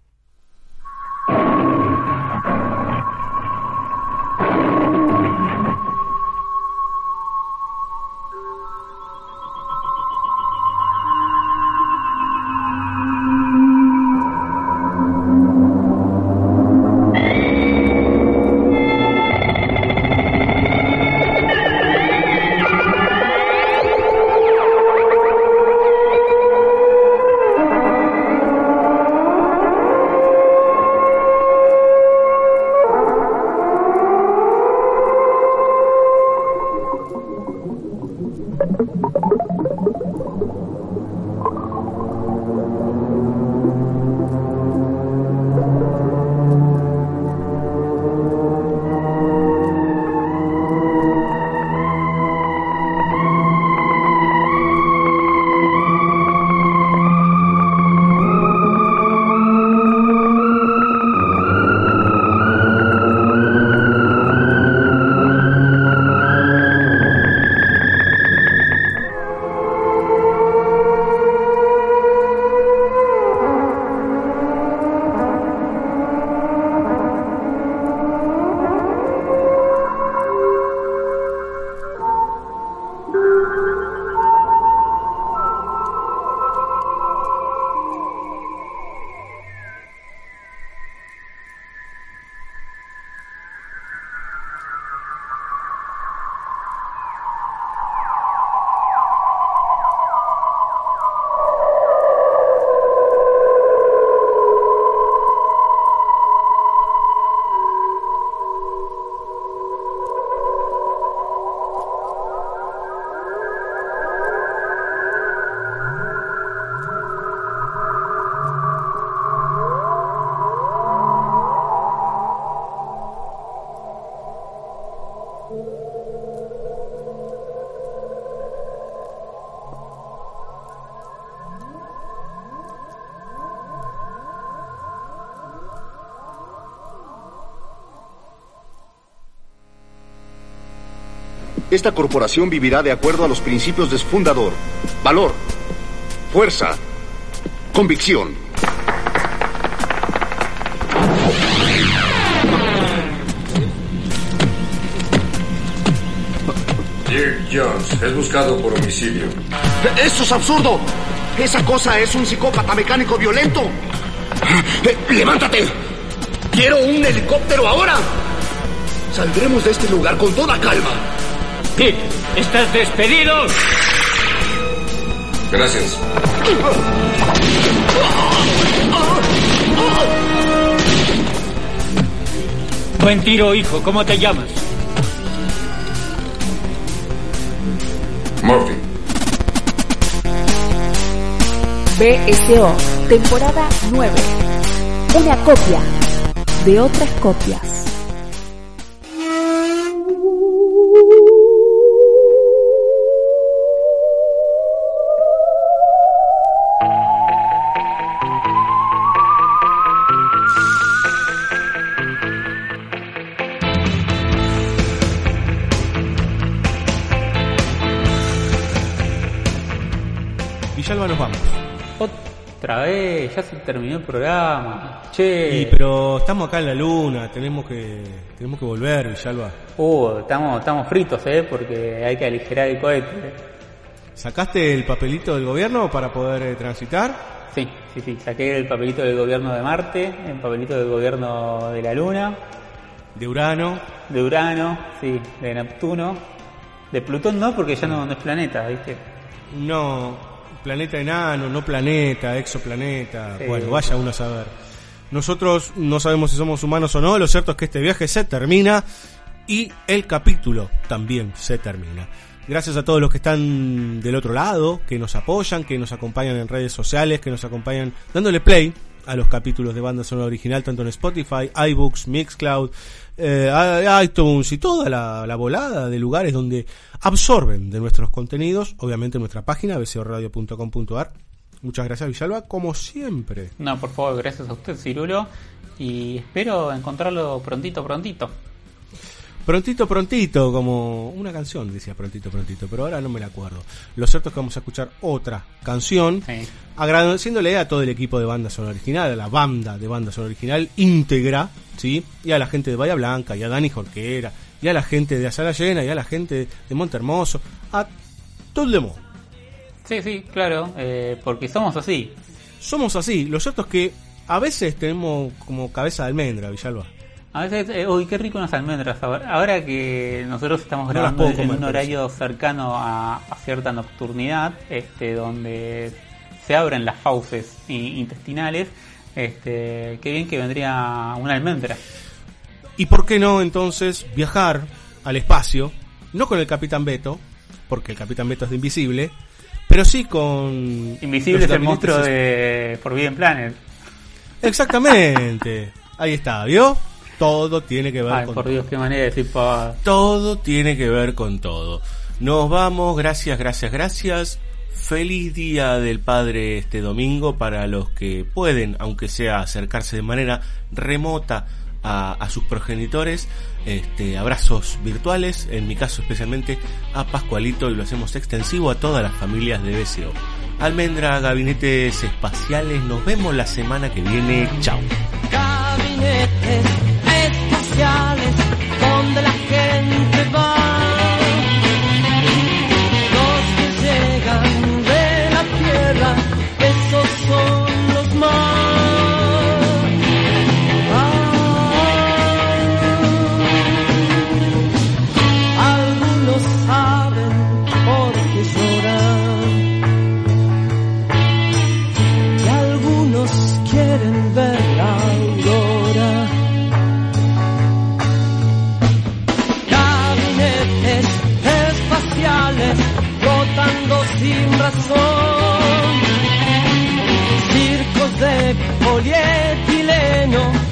Esta corporación vivirá de acuerdo a los principios de su fundador. Valor, fuerza, convicción. Dirk Jones es buscado por homicidio. ¡Eso es absurdo! Esa cosa es un psicópata mecánico violento. Eh, ¡Levántate! ¡Quiero un helicóptero ahora! Saldremos de este lugar con toda calma. Estás despedido. Gracias. Buen tiro, hijo. ¿Cómo te llamas? Murphy. BSO, temporada 9. Una copia de otras copias. Ya se terminó el programa. Che. Y, pero estamos acá en la luna, tenemos que tenemos que volver, Villalba. Uh, estamos, estamos fritos, ¿eh? Porque hay que aligerar el cohete. ¿Sacaste el papelito del gobierno para poder eh, transitar? Sí, sí, sí. Saqué el papelito del gobierno de Marte, el papelito del gobierno de la Luna. De Urano. De Urano, sí. De Neptuno. De Plutón no, porque ya no, no es planeta, ¿viste? No, planeta enano, no planeta, exoplaneta. Sí. Bueno, vaya uno a saber. Nosotros no sabemos si somos humanos o no, lo cierto es que este viaje se termina y el capítulo también se termina. Gracias a todos los que están del otro lado, que nos apoyan, que nos acompañan en redes sociales, que nos acompañan dándole play a los capítulos de banda sonora original, tanto en Spotify, iBooks, Mixcloud, eh, iTunes y toda la, la volada de lugares donde absorben de nuestros contenidos, obviamente en nuestra página, bcoradio.com.ar. Muchas gracias, Villalba, como siempre. No, por favor, gracias a usted, Cirulo. Y espero encontrarlo prontito, prontito. Prontito, prontito, como una canción decía prontito, prontito, pero ahora no me la acuerdo. Lo cierto es que vamos a escuchar otra canción, agradeciéndole a todo el equipo de banda sonora original, a la banda de banda sonora original íntegra, ¿sí? Y a la gente de Bahía Blanca, y a Dani Jorquera, y a la gente de Azala Llena, y a la gente de Monte Hermoso, a todo el mundo. Sí, sí, claro, eh, porque somos así. Somos así. Lo cierto es que a veces tenemos como cabeza de almendra, Villalba. A veces, eh, uy, qué rico unas almendras. Ahora, ahora que nosotros estamos No grabando puedo en comer, un horario cercano a, a cierta nocturnidad, este, donde se abren las fauces i- intestinales, este, qué bien que vendría una almendra. ¿Y por qué no entonces viajar al espacio? No con el Capitán Beto, porque el Capitán Beto es de Invisible, pero sí con... Invisible es el monstruo de Forbidden Planet. Exactamente. Ahí está, ¿vio? Todo tiene que ver Ay, con por todo. Dios, qué manera de decir. Todo tiene que ver con todo. Nos vamos, gracias, gracias, gracias. Feliz día del padre este domingo para los que pueden, aunque sea acercarse de manera remota a, sus progenitores. Este, abrazos virtuales, en mi caso especialmente a Pascualito y lo hacemos extensivo a todas las familias de BCO. Almendra, gabinetes espaciales, nos vemos la semana que viene. Chao. gabinetes espaciales donde la gente va. Polietileno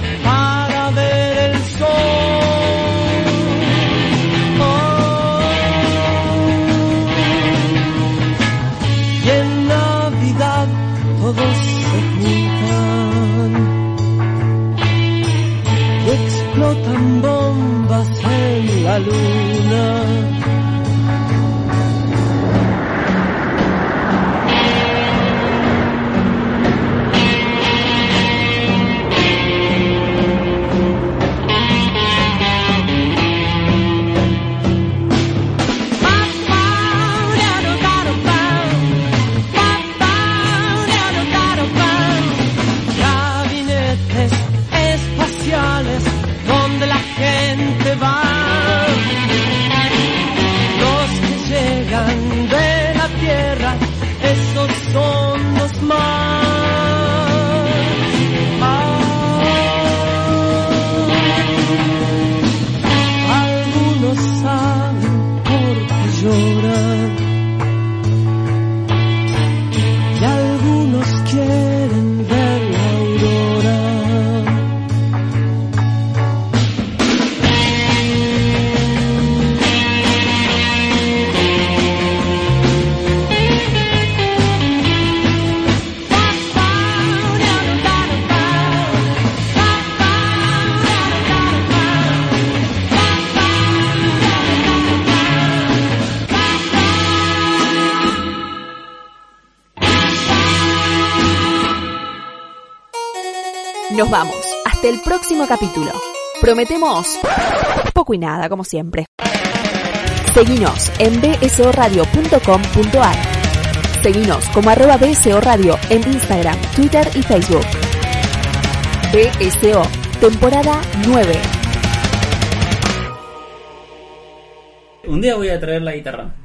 capítulo. Prometemos poco y nada, como siempre. Seguinos en bsoradio.com.ar. Seguinos como arroba BSO Radio en Instagram, Twitter y Facebook. BSO, temporada 9. Un día voy a traer la guitarra.